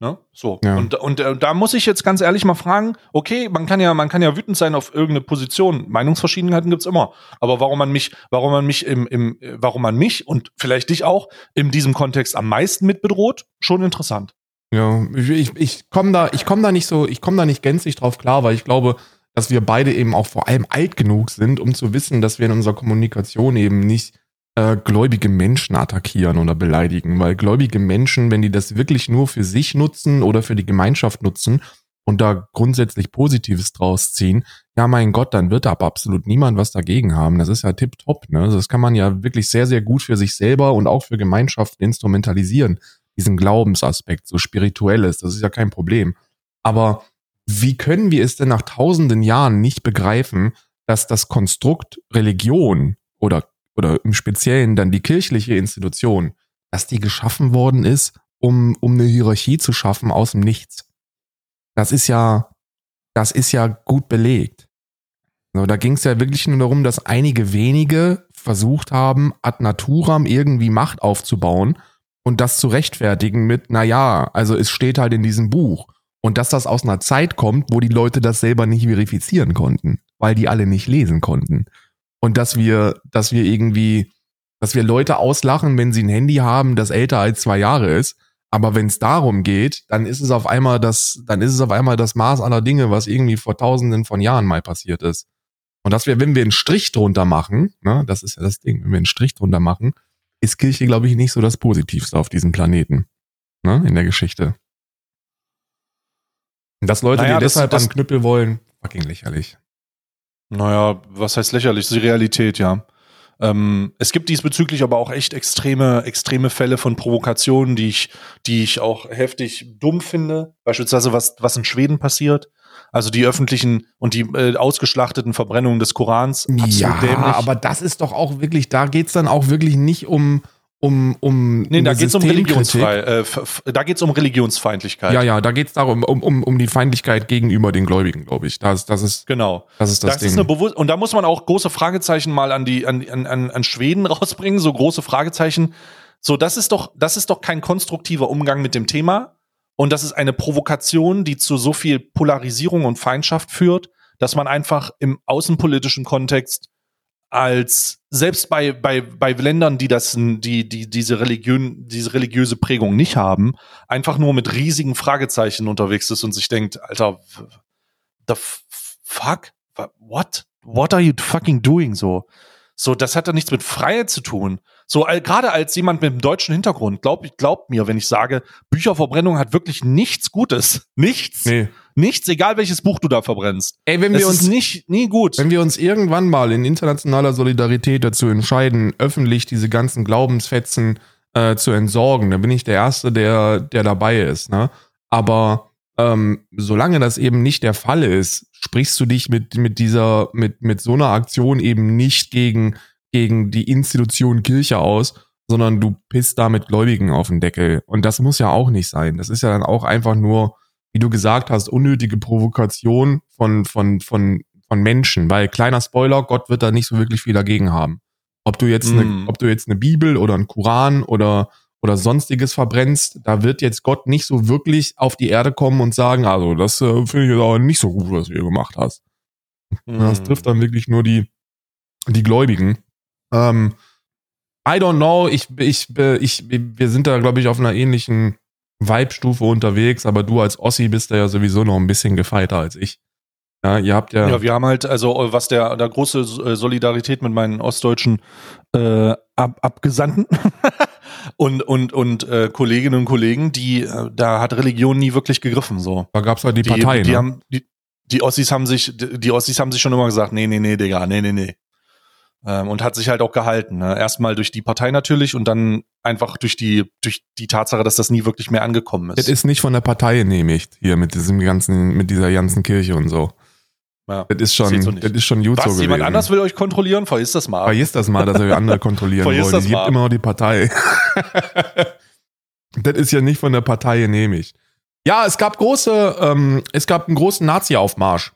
Ne? So. Ja. Und, und äh, da muss ich jetzt ganz ehrlich mal fragen, okay, man kann ja, man kann ja wütend sein auf irgendeine Position. Meinungsverschiedenheiten gibt's immer. Aber warum man mich, warum man mich im, im, warum man mich und vielleicht dich auch in diesem Kontext am meisten mit bedroht, schon interessant. Ja, ich, ich komme da, ich da nicht so, ich komme da nicht gänzlich drauf klar, weil ich glaube, dass wir beide eben auch vor allem alt genug sind, um zu wissen, dass wir in unserer Kommunikation eben nicht äh, gläubige Menschen attackieren oder beleidigen, weil gläubige Menschen, wenn die das wirklich nur für sich nutzen oder für die Gemeinschaft nutzen und da grundsätzlich Positives draus ziehen, ja mein Gott, dann wird da absolut niemand was dagegen haben. Das ist ja tipptopp, ne? Das kann man ja wirklich sehr, sehr gut für sich selber und auch für Gemeinschaften instrumentalisieren. Diesen Glaubensaspekt, so spirituelles, das ist ja kein Problem. Aber wie können wir es denn nach tausenden Jahren nicht begreifen, dass das Konstrukt Religion oder oder im Speziellen dann die kirchliche Institution, dass die geschaffen worden ist, um, um eine Hierarchie zu schaffen aus dem Nichts. Das ist ja, das ist ja gut belegt. So, da ging es ja wirklich nur darum, dass einige wenige versucht haben, ad naturam irgendwie Macht aufzubauen und das zu rechtfertigen mit, na ja, also es steht halt in diesem Buch. Und dass das aus einer Zeit kommt, wo die Leute das selber nicht verifizieren konnten, weil die alle nicht lesen konnten und dass wir, dass wir irgendwie, dass wir Leute auslachen, wenn sie ein Handy haben, das älter als zwei Jahre ist. Aber wenn es darum geht, dann ist es auf einmal das, dann ist es auf einmal das Maß aller Dinge, was irgendwie vor tausenden von Jahren mal passiert ist. Und dass wir, wenn wir einen Strich drunter machen, ne, das ist ja das Ding, wenn wir einen Strich drunter machen, ist Kirche, glaube ich, nicht so das Positivste auf diesem Planeten. Ne, in der Geschichte. Dass Leute, naja, die deshalb das, an Knüppel wollen, fucking lächerlich. Naja, was heißt lächerlich? Die Realität, ja. Ähm, es gibt diesbezüglich aber auch echt extreme, extreme Fälle von Provokationen, die ich, die ich auch heftig dumm finde. Beispielsweise was, was in Schweden passiert. Also die öffentlichen und die äh, ausgeschlachteten Verbrennungen des Korans. Ja, dämlich. aber das ist doch auch wirklich, da geht's dann auch wirklich nicht um, um, um nee, da geht's um Religionsfrei, äh, da geht's um Religionsfeindlichkeit. Ja, ja, da geht's darum um, um, um die Feindlichkeit gegenüber den Gläubigen, glaube ich. Das, das ist genau. Das ist das, das Ding. Ist eine Bewusst und da muss man auch große Fragezeichen mal an die an, an, an Schweden rausbringen, so große Fragezeichen. So, das ist doch das ist doch kein konstruktiver Umgang mit dem Thema und das ist eine Provokation, die zu so viel Polarisierung und Feindschaft führt, dass man einfach im außenpolitischen Kontext als selbst bei, bei, bei Ländern, die das, die, die diese Religion, diese religiöse Prägung nicht haben, einfach nur mit riesigen Fragezeichen unterwegs ist und sich denkt, Alter, the fuck? What? What are you fucking doing so? So, das hat doch nichts mit Freiheit zu tun. So, gerade als jemand mit einem deutschen Hintergrund, glaubt glaubt mir, wenn ich sage, Bücherverbrennung hat wirklich nichts Gutes. Nichts. Nee. Nichts, egal welches Buch du da verbrennst. Ey, wenn wir uns nicht, nie gut. Wenn wir uns irgendwann mal in internationaler Solidarität dazu entscheiden, öffentlich diese ganzen Glaubensfetzen äh, zu entsorgen, dann bin ich der Erste, der, der dabei ist, ne? Aber ähm, solange das eben nicht der Fall ist, sprichst du dich mit, mit dieser, mit, mit so einer Aktion eben nicht gegen, gegen die Institution Kirche aus, sondern du pisst damit Gläubigen auf den Deckel. Und das muss ja auch nicht sein. Das ist ja dann auch einfach nur wie du gesagt hast, unnötige Provokation von, von, von, von Menschen, weil kleiner Spoiler, Gott wird da nicht so wirklich viel dagegen haben. Ob du jetzt, mm. eine, mhm. ob du jetzt eine Bibel oder einen Koran oder, oder sonstiges verbrennst, da wird jetzt Gott nicht so wirklich auf die Erde kommen und sagen, also das äh, finde ich jetzt aber nicht so gut, was du hier gemacht hast. Mm. Das trifft dann wirklich nur die, die Gläubigen. Ähm, I don't know, ich, ich, ich, wir sind da, glaube ich, auf einer ähnlichen Vibe-Stufe unterwegs, aber du als Ossi bist da ja sowieso noch ein bisschen gefeiter als ich. Ja, ihr habt ja. Ja, wir haben halt, also was der, der große äh, Solidarität mit meinen ostdeutschen äh, Ab Abgesandten und, und, und äh, Kolleginnen und Kollegen, die, äh, da hat Religion nie wirklich gegriffen. So. Da gab's halt die, die Partei, die, ne? haben, die, die Ossis haben sich, die Ossis haben sich schon immer gesagt, nee, nee, nee, Digga, nee, nee, nee. Ähm, und hat sich halt auch gehalten. Ne? Erstmal durch die Partei natürlich und dann einfach durch die, durch die Tatsache, dass das nie wirklich mehr angekommen ist. Das ist nicht von der Partei genehmigt, hier mit diesem ganzen, mit dieser ganzen Kirche und so. Ja, das ist schon, so das ist schon gut Was, so gewesen. jemand anders will euch kontrollieren? Vergiss das mal. Vergiss das mal, dass ihr andere kontrollieren wollt. Es gibt immer noch die Partei. das ist ja nicht von der Partei genehmigt. Ja, es gab große, ähm, es gab einen großen Nazi-Aufmarsch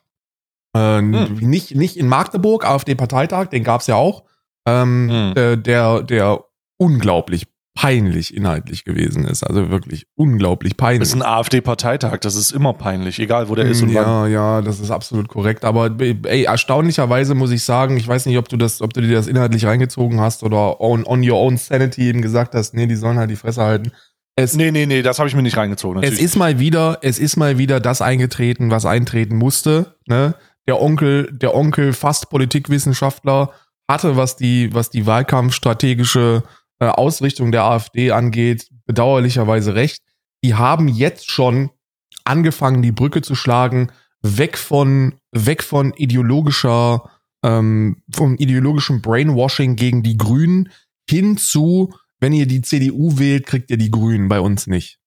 äh, hm. nicht, nicht in Magdeburg, AfD-Parteitag, den gab's ja auch. Ähm, hm. äh, der, der unglaublich peinlich inhaltlich gewesen ist. Also wirklich unglaublich peinlich. Das ist ein AfD-Parteitag, das ist immer peinlich, egal wo der ist und ja, wann. Ja, das ist absolut korrekt. Aber ey, erstaunlicherweise muss ich sagen, ich weiß nicht, ob du das, ob du dir das inhaltlich reingezogen hast oder on, on your own sanity eben gesagt hast, nee, die sollen halt die Fresse halten. Es, nee, nee, nee, das habe ich mir nicht reingezogen. Natürlich. Es ist mal wieder, es ist mal wieder das eingetreten, was eintreten musste. Ne? Der Onkel, der Onkel, fast Politikwissenschaftler, hatte, was die, was die Wahlkampfstrategische äh, Ausrichtung der AfD angeht, bedauerlicherweise recht. Die haben jetzt schon angefangen, die Brücke zu schlagen, weg von, weg von ideologischer, ähm, vom ideologischen Brainwashing gegen die Grünen hin zu, wenn ihr die CDU wählt, kriegt ihr die Grünen bei uns nicht.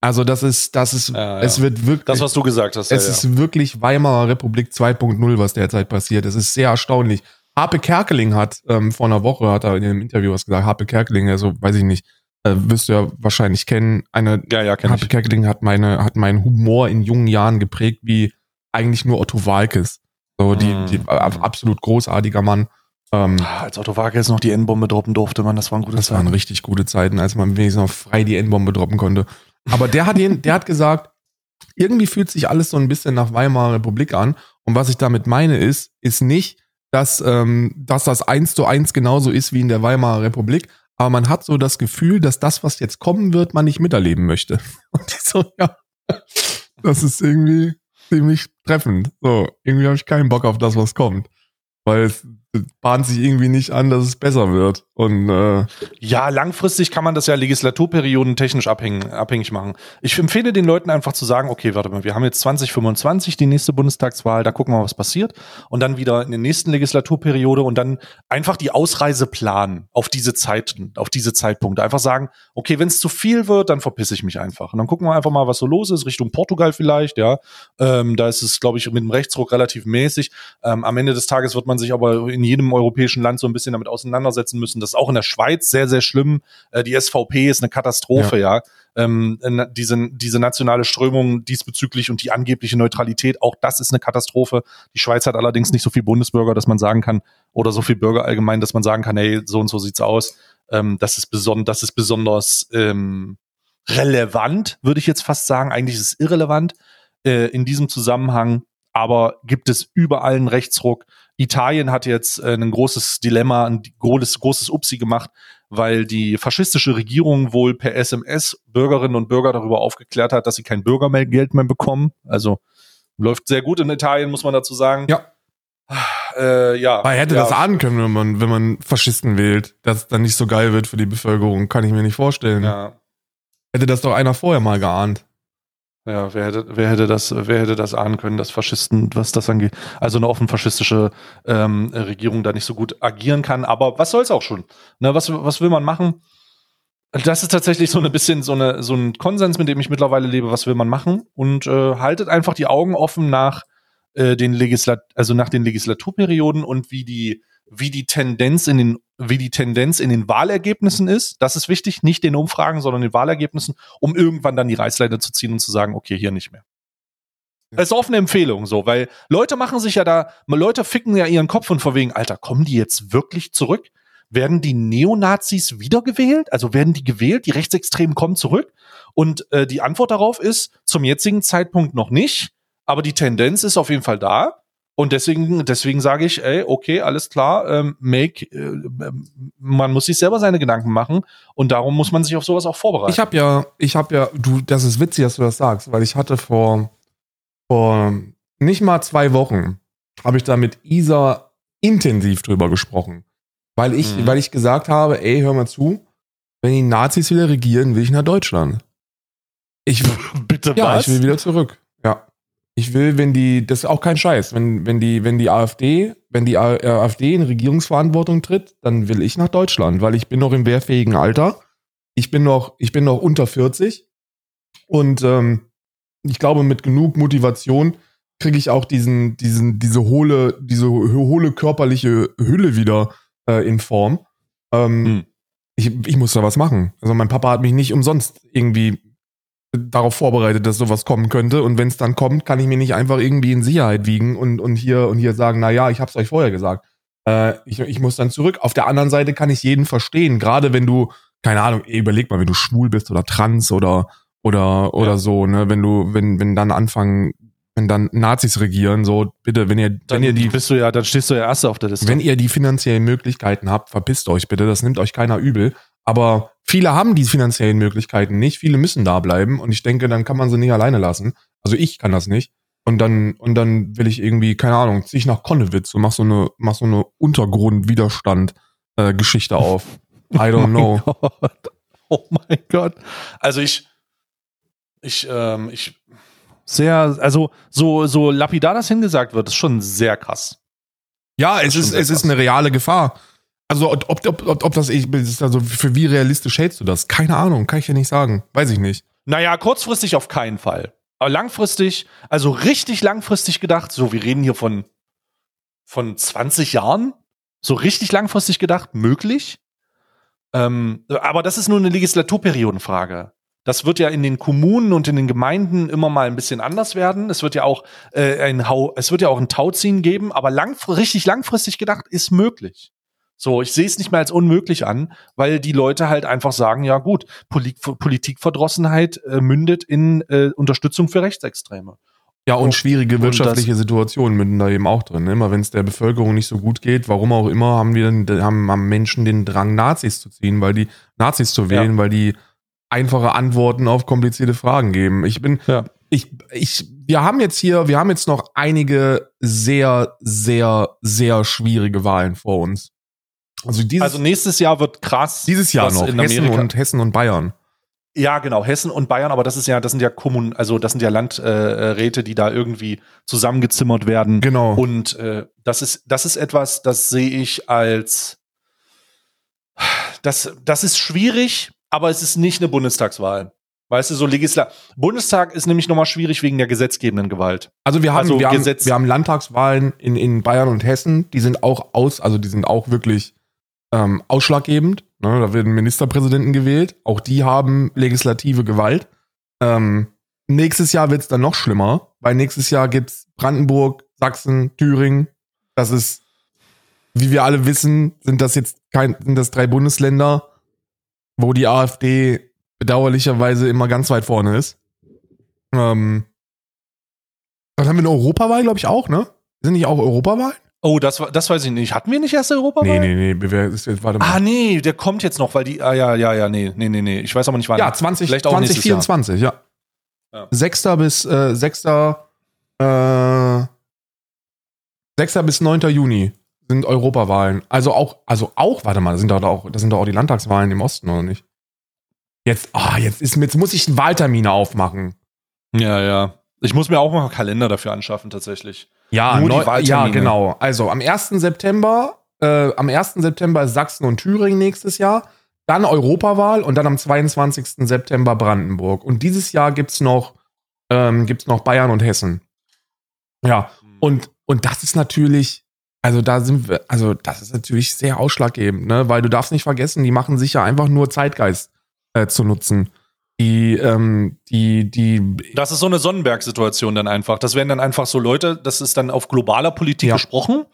Also das ist, das ist, ja, ja. es wird wirklich. Das, was du gesagt hast. Es ja, ist wirklich Weimarer Republik 2.0, was derzeit passiert. Es ist sehr erstaunlich. Harpe Kerkeling hat ähm, vor einer Woche, hat er in einem Interview was gesagt, Harpe Kerkeling, also weiß ich nicht, äh, wirst du ja wahrscheinlich kennen. Eine ja, ja, kenn Harpe ich. Kerkeling hat meine, hat meinen Humor in jungen Jahren geprägt, wie eigentlich nur Otto Walkes. So, die, mm. die äh, absolut großartiger Mann. Ähm, ah, als Otto Walkes noch die N-Bombe droppen durfte, man, das waren gute das Zeiten. Das waren richtig gute Zeiten, als man wenigstens noch frei die N-Bombe droppen konnte. Aber der hat ihn, der hat gesagt, irgendwie fühlt sich alles so ein bisschen nach Weimarer Republik an. Und was ich damit meine ist, ist nicht, dass, ähm, dass das eins zu eins genauso ist wie in der Weimarer Republik. Aber man hat so das Gefühl, dass das, was jetzt kommen wird, man nicht miterleben möchte. Und ich so, ja, das ist irgendwie ziemlich treffend. So, irgendwie habe ich keinen Bock auf das, was kommt. Weil es bahnt sich irgendwie nicht an, dass es besser wird. Und äh ja, langfristig kann man das ja Legislaturperioden technisch abhängig, abhängig machen. Ich empfehle den Leuten einfach zu sagen, okay, warte mal, wir haben jetzt 2025 die nächste Bundestagswahl, da gucken wir mal, was passiert. Und dann wieder in der nächsten Legislaturperiode und dann einfach die Ausreise planen auf diese Zeiten, auf diese Zeitpunkte. Einfach sagen, okay, wenn es zu viel wird, dann verpisse ich mich einfach. Und dann gucken wir einfach mal, was so los ist, Richtung Portugal vielleicht, ja. Ähm, da ist es, glaube ich, mit dem Rechtsruck relativ mäßig. Ähm, am Ende des Tages wird man sich aber in jedem europäischen Land so ein bisschen damit auseinandersetzen müssen. Das ist auch in der Schweiz sehr, sehr schlimm. Äh, die SVP ist eine Katastrophe, ja. ja. Ähm, diese, diese nationale Strömung diesbezüglich und die angebliche Neutralität, auch das ist eine Katastrophe. Die Schweiz hat allerdings nicht so viel Bundesbürger, dass man sagen kann, oder so viel Bürger allgemein, dass man sagen kann, hey, so und so sieht's aus. Ähm, das ist besonders, das ist besonders ähm, relevant, würde ich jetzt fast sagen. Eigentlich ist es irrelevant äh, in diesem Zusammenhang, aber gibt es überall einen Rechtsruck. Italien hat jetzt äh, ein großes Dilemma, ein großes, großes Upsi gemacht, weil die faschistische Regierung wohl per SMS Bürgerinnen und Bürger darüber aufgeklärt hat, dass sie kein Bürgergeld mehr bekommen. Also läuft sehr gut in Italien, muss man dazu sagen. Ja. Äh, ja. Man hätte ja. das ahnen können, wenn man, wenn man Faschisten wählt, dass es dann nicht so geil wird für die Bevölkerung, kann ich mir nicht vorstellen. Ja. Hätte das doch einer vorher mal geahnt. Ja, wer hätte, wer hätte das, wer hätte das ahnen können, dass Faschisten, was das angeht, also eine offen faschistische ähm, Regierung da nicht so gut agieren kann. Aber was soll's auch schon? Ne, was, was will man machen? Das ist tatsächlich so ein bisschen so, eine, so ein Konsens, mit dem ich mittlerweile lebe. Was will man machen? Und äh, haltet einfach die Augen offen nach äh, den Legislat also nach den Legislaturperioden und wie die wie die Tendenz in den, wie die Tendenz in den Wahlergebnissen ist. Das ist wichtig, nicht den Umfragen, sondern den Wahlergebnissen, um irgendwann dann die Reißleine zu ziehen und zu sagen, okay, hier nicht mehr. Das ist offene Empfehlung, so, weil Leute machen sich ja da, Leute ficken ja ihren Kopf und verwegen, Alter, kommen die jetzt wirklich zurück? Werden die Neonazis wiedergewählt? Also werden die gewählt? Die Rechtsextremen kommen zurück? Und äh, die Antwort darauf ist zum jetzigen Zeitpunkt noch nicht, aber die Tendenz ist auf jeden Fall da. Und deswegen, deswegen sage ich, ey, okay, alles klar, ähm, make, äh, man muss sich selber seine Gedanken machen und darum muss man sich auf sowas auch vorbereiten. Ich habe ja, ich habe ja, du, das ist witzig, dass du das sagst, weil ich hatte vor, vor nicht mal zwei Wochen habe ich da mit Isa intensiv drüber gesprochen, weil ich, mhm. weil ich gesagt habe, ey, hör mal zu, wenn die Nazis wieder regieren, will ich nach Deutschland. Ich, Bitte ja, was? ich will wieder zurück. Ich will, wenn die, das ist auch kein Scheiß, wenn, wenn die, wenn die AfD, wenn die AfD in Regierungsverantwortung tritt, dann will ich nach Deutschland, weil ich bin noch im wehrfähigen Alter. Ich bin noch, ich bin noch unter 40 und ähm, ich glaube, mit genug Motivation kriege ich auch diesen, diesen, diese hohle, diese hohle körperliche Hülle wieder äh, in Form. Ähm, hm. ich, ich muss da was machen. Also mein Papa hat mich nicht umsonst irgendwie darauf vorbereitet, dass sowas kommen könnte. Und wenn es dann kommt, kann ich mir nicht einfach irgendwie in Sicherheit wiegen und, und hier und hier sagen, na ja, ich hab's euch vorher gesagt. Äh, ich, ich muss dann zurück. Auf der anderen Seite kann ich jeden verstehen, gerade wenn du, keine Ahnung, überleg mal, wenn du schwul bist oder trans oder oder oder Ja. so, ne, wenn du wenn wenn dann anfangen, wenn dann Nazis regieren, so bitte, wenn ihr Dann wenn ihr die bist du ja, dann stehst du ja erste auf der Liste. wenn ihr die finanziellen Möglichkeiten habt, verpisst euch bitte, das nimmt euch keiner übel. Aber viele haben die finanziellen Möglichkeiten nicht, viele müssen da bleiben und ich denke, dann kann man sie nicht alleine lassen. Also ich kann das nicht. Und dann, und dann will ich irgendwie, keine Ahnung, zieh ich nach Konnewitz und mach so eine, mach so eine Untergrund-Widerstand-Geschichte auf. I don't know. Oh mein Gott. Oh mein Gott. Also ich, ich, ähm, ich, sehr, also so, so lapidar das hingesagt wird, ist schon sehr krass. Ja, es ist, sehr es ist eine reale Gefahr. Also ob, ob, ob, ob das, ich, also für wie realistisch hältst du das? Keine Ahnung, kann ich ja nicht sagen. Weiß ich nicht. Naja, kurzfristig auf keinen Fall. Aber langfristig, also richtig langfristig gedacht, so wir reden hier von, von 20 Jahren, so richtig langfristig gedacht, möglich. Ähm, aber das ist nur eine Legislaturperiodenfrage. Das wird ja in den Kommunen und in den Gemeinden immer mal ein bisschen anders werden. Es wird ja auch äh, ein Hau, es wird ja auch ein Tauziehen geben, aber langf richtig langfristig gedacht ist möglich. So, ich sehe es nicht mehr als unmöglich an, weil die Leute halt einfach sagen, ja gut, Poli Politikverdrossenheit äh, mündet in äh, Unterstützung für Rechtsextreme. Ja, und schwierige und wirtschaftliche Situationen münden da eben auch drin. ne? Immer wenn es der Bevölkerung nicht so gut geht, warum auch immer, haben wir dann, haben, haben Menschen den Drang, Nazis zu ziehen, weil die Nazis zu wählen, weil die einfache Antworten auf komplizierte Fragen geben. Ich bin, Ja. ich, ich, wir haben jetzt hier, wir haben jetzt noch einige sehr, sehr, sehr schwierige Wahlen vor uns. Also dieses, Also nächstes Jahr wird krass. dieses Jahr noch, in Hessen Amerika- und Hessen und Bayern. Ja, genau, Hessen und Bayern, aber das ist ja, das sind ja Kommunen, also das sind ja Landräte, äh, die da irgendwie zusammengezimmert werden. Genau. Und äh, das ist, das ist etwas, das sehe ich als das, das ist schwierig, aber es ist nicht eine Bundestagswahl. Weißt du, so Legisla Bundestag ist nämlich nochmal schwierig wegen der gesetzgebenden Gewalt. Also wir haben, Also wir, haben wir haben Landtagswahlen in, in Bayern und Hessen, die sind auch aus, also die sind auch wirklich ähm, ausschlaggebend. Ne? Da werden Ministerpräsidenten gewählt. Auch die haben legislative Gewalt. Ähm, nächstes Jahr wird's dann noch schlimmer, weil nächstes Jahr gibt's Brandenburg, Sachsen, Thüringen. Das ist, wie wir alle wissen, sind das jetzt kein, sind das drei Bundesländer, wo die AfD bedauerlicherweise immer ganz weit vorne ist. Ähm, dann haben wir eine Europawahl, glaube ich, auch, ne? Sind nicht auch Europawahlen? Oh, das, war- das weiß ich nicht. Hatten wir nicht erst Europawahl? Nee, nee, nee. Wer ist jetzt, warte mal. Ah, nee, der kommt jetzt noch, weil die, ah, ja, ja, ja, nee, nee, nee, nee. Ich weiß aber nicht wann. ja, 20, vielleicht auch nächstes 2024, ja. Ja. 6. bis, äh, 6. Äh, 6. bis 9. Juni sind Europawahlen. Also auch, also auch, warte mal, das sind doch auch, das sind doch auch die Landtagswahlen im Osten, oder nicht? Jetzt, ah, jetzt ist, jetzt muss ich einen Wahltermine aufmachen. Ja, ja. Ich muss mir auch mal einen Kalender dafür anschaffen, tatsächlich. Ja, neu, ja, genau. Also am 1. September, äh, am 1. September ist Sachsen und Thüringen nächstes Jahr, dann Europawahl und dann am 22. September Brandenburg. Und dieses Jahr gibt's noch, ähm, gibt's noch Bayern und Hessen. Ja, und, und das ist natürlich, also da sind wir, also das ist natürlich sehr ausschlaggebend, ne? Weil du darfst nicht vergessen, die machen sich ja einfach nur Zeitgeist äh, zu nutzen. Die, ähm, die, die, Das ist so eine Sonnenberg-Situation dann einfach. Das wären dann einfach so Leute, das ist dann auf globaler Politik Ja. gesprochen,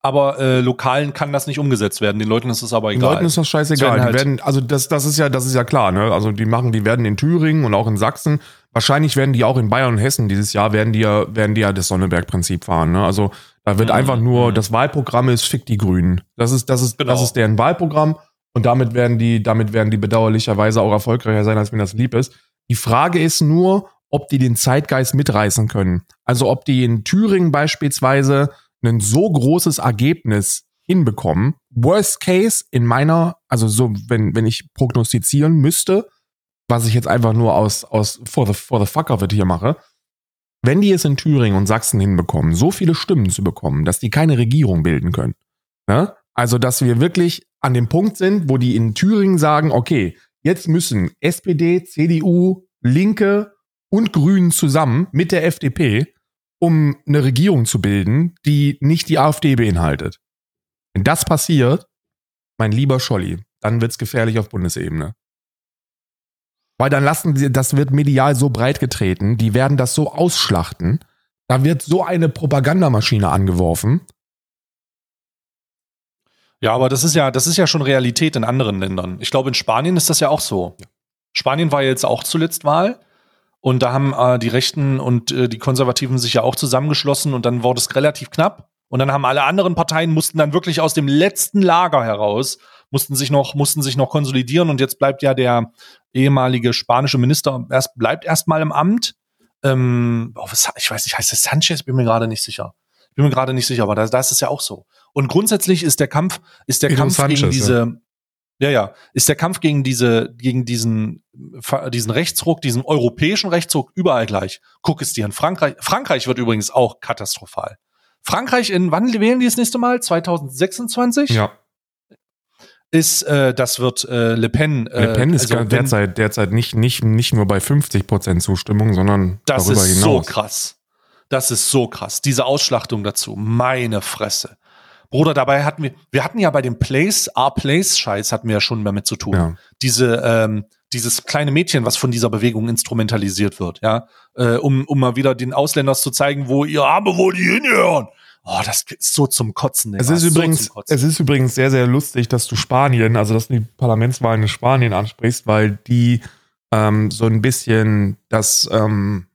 aber äh, lokalen kann das nicht umgesetzt werden. Den Leuten ist es aber Den egal. Leuten ist das scheißegal. Werden die halt- werden, also das, das ist ja, das ist ja klar, ne? Also die machen, die werden in Thüringen und auch in Sachsen. Wahrscheinlich werden die auch in Bayern und Hessen dieses Jahr werden die ja, werden die ja das Sonneberg-Prinzip fahren, ne? Also da wird Mhm, einfach nur, mhm. das Wahlprogramm ist Fick die Grünen. Das ist, das ist, Genau. das ist deren Wahlprogramm und damit werden die, damit werden die bedauerlicherweise auch erfolgreicher sein, als mir das lieb ist. Die Frage ist nur, ob die den Zeitgeist mitreißen können. Also ob die in Thüringen beispielsweise ein so großes Ergebnis hinbekommen. Worst case in meiner, also so, wenn, wenn ich prognostizieren müsste, was ich jetzt einfach nur aus, aus for the, for the fuck of hier mache, wenn die es in Thüringen und Sachsen hinbekommen, so viele Stimmen zu bekommen, dass die keine Regierung bilden können. Ne? Also, dass wir wirklich an dem Punkt sind, wo die in Thüringen sagen, okay, jetzt müssen SPD, CDU, Linke und Grünen zusammen mit der FDP, um eine Regierung zu bilden, die nicht die AfD beinhaltet. Wenn das passiert, mein lieber Scholli, dann wird's gefährlich auf Bundesebene. Weil dann lassen sie, das wird medial so breit getreten, die werden das so ausschlachten, da wird so eine Propagandamaschine angeworfen. Ja, aber das ist ja, das ist ja schon Realität in anderen Ländern. Ich glaube, in Spanien ist das ja auch so. Ja. Spanien war ja jetzt auch zuletzt Wahl. Und da haben äh, die Rechten und äh, die Konservativen sich ja auch zusammengeschlossen und dann wurde es relativ knapp. Und dann haben alle anderen Parteien mussten dann wirklich aus dem letzten Lager heraus mussten sich noch mussten sich noch konsolidieren und jetzt bleibt ja der ehemalige spanische Minister erst bleibt erstmal im Amt. Ähm, oh, was, ich weiß nicht, heißt das Sanchez? Bin mir gerade nicht sicher. Bin mir gerade nicht sicher, aber da, da ist es ja auch so. Und grundsätzlich ist der Kampf ist der Kampf Sanchez, gegen diese ja ja, ja. Ist der Kampf gegen diese, gegen diesen, diesen Rechtsruck, diesen europäischen Rechtsruck überall gleich. Guck es dir an. Frankreich, Frankreich wird übrigens auch katastrophal. Frankreich in, wann wählen die das nächste Mal? 2026? Ja. Ist, äh, das wird äh, Le Pen. Äh, Le Pen ist also, derzeit, derzeit nicht, nicht, nicht nur bei 50 Prozent Zustimmung, sondern das darüber ist hinaus. so krass. Das ist so krass. Diese Ausschlachtung dazu. Meine Fresse. Bruder, dabei hatten wir, wir hatten ja bei dem Place, R-Place-Scheiß hatten wir ja schon damit zu tun. Ja. Diese, ähm, dieses kleine Mädchen, was von dieser Bewegung instrumentalisiert wird, ja, äh, um, um mal wieder den Ausländern zu zeigen, wo ihr Arme, wo die hinhören. Oh, das ist so zum Kotzen. Es ist, übrigens, so es ist übrigens sehr, sehr lustig, dass du Spanien, also dass du die Parlamentswahlen in Spanien ansprichst, weil die ähm, so ein bisschen das, ähm,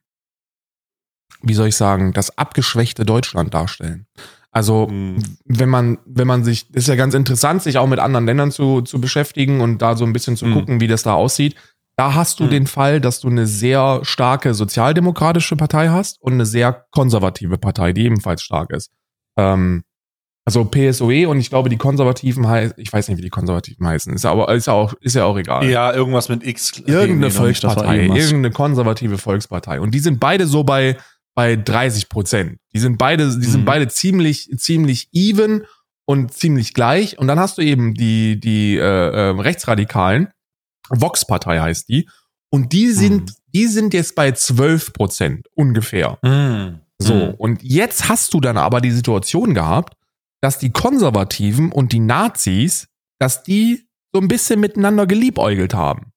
wie soll ich sagen, das abgeschwächte Deutschland darstellen. Also, mhm. wenn man, wenn man sich, ist ja ganz interessant, sich auch mit anderen Ländern zu, zu beschäftigen und da so ein bisschen zu mhm. gucken, wie das da aussieht. Da hast du mhm. den Fall, dass du eine sehr starke sozialdemokratische Partei hast und eine sehr konservative Partei, die ebenfalls stark ist. Ähm, also PSOE und ich glaube, die Konservativen heißen, ich weiß nicht, wie die Konservativen heißen, ist aber ist ja auch, ist ja auch egal. Ja, irgendwas mit X. Irgendeine Volkspartei, irgendeine konservative Volkspartei. Und die sind beide so bei bei 30 Prozent. Die sind beide, die sind mhm. beide ziemlich, ziemlich even und ziemlich gleich. Und dann hast du eben die, die äh, äh, Rechtsradikalen, Vox-Partei heißt die, und die sind, mhm. die sind jetzt bei 12 Prozent ungefähr. Mhm. So, mhm. und jetzt hast du dann aber die Situation gehabt, dass die Konservativen und die Nazis, dass die so ein bisschen miteinander geliebäugelt haben.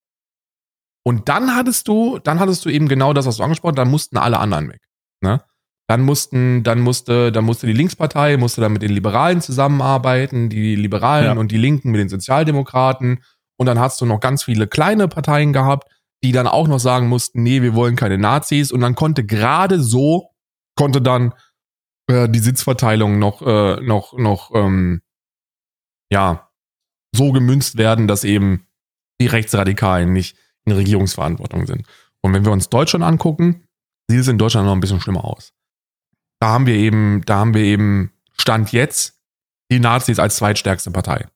Und dann hattest du, dann hattest du eben genau das, was du angesprochen hast, dann mussten alle anderen weg. Ne? Dann mussten, dann musste, dann musste die Linkspartei, musste dann mit den Liberalen zusammenarbeiten, die Liberalen ja. und die Linken mit den Sozialdemokraten. Und dann hast du noch ganz viele kleine Parteien gehabt, die dann auch noch sagen mussten, nee, wir wollen keine Nazis. Und dann konnte gerade so, konnte dann äh, die Sitzverteilung noch, äh, noch, noch, ähm, ja, so gemünzt werden, dass eben die Rechtsradikalen nicht in Regierungsverantwortung sind. Und wenn wir uns Deutschland angucken, sieht es in Deutschland noch ein bisschen schlimmer aus. Da haben wir eben, da haben wir eben Stand jetzt die Nazis als zweitstärkste Partei.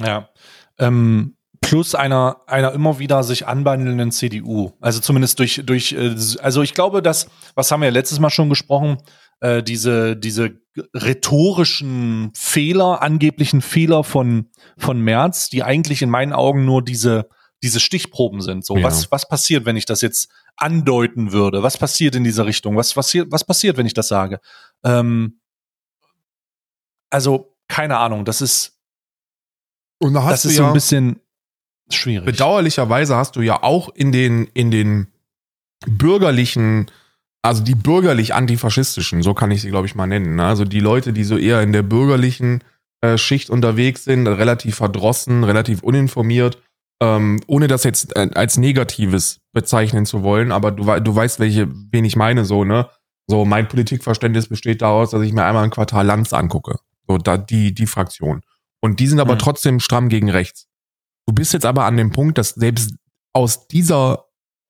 Ja. Ähm, plus einer, einer immer wieder sich anbandelnden CDU. Also zumindest durch, durch, äh, also ich glaube, dass, was haben wir letztes Mal schon gesprochen, äh, diese, diese rhetorischen Fehler, angeblichen Fehler von, von Merz, die eigentlich in meinen Augen nur diese, diese Stichproben sind. So, ja. was, was passiert, wenn ich das jetzt andeuten würde? Was passiert in dieser Richtung? Was passiert, was passiert, wenn ich das sage? Ähm, also, keine Ahnung, das ist, und da hast das ist ja so ein bisschen schwierig. Bedauerlicherweise hast du ja auch in den, in den bürgerlichen, also die bürgerlich antifaschistischen, so kann ich sie, glaube ich, mal nennen. Ne? Also die Leute, die so eher in der bürgerlichen äh, Schicht unterwegs sind, relativ verdrossen, relativ uninformiert, ähm, ohne das jetzt äh, als Negatives bezeichnen zu wollen, aber du, du weißt, welche, wen ich meine, so, ne? So, mein Politikverständnis besteht daraus, dass ich mir einmal ein Quartal Lanz angucke. So, da, die, die Fraktion. Und die sind aber mhm. trotzdem stramm gegen rechts. Du bist jetzt aber an dem Punkt, dass selbst aus dieser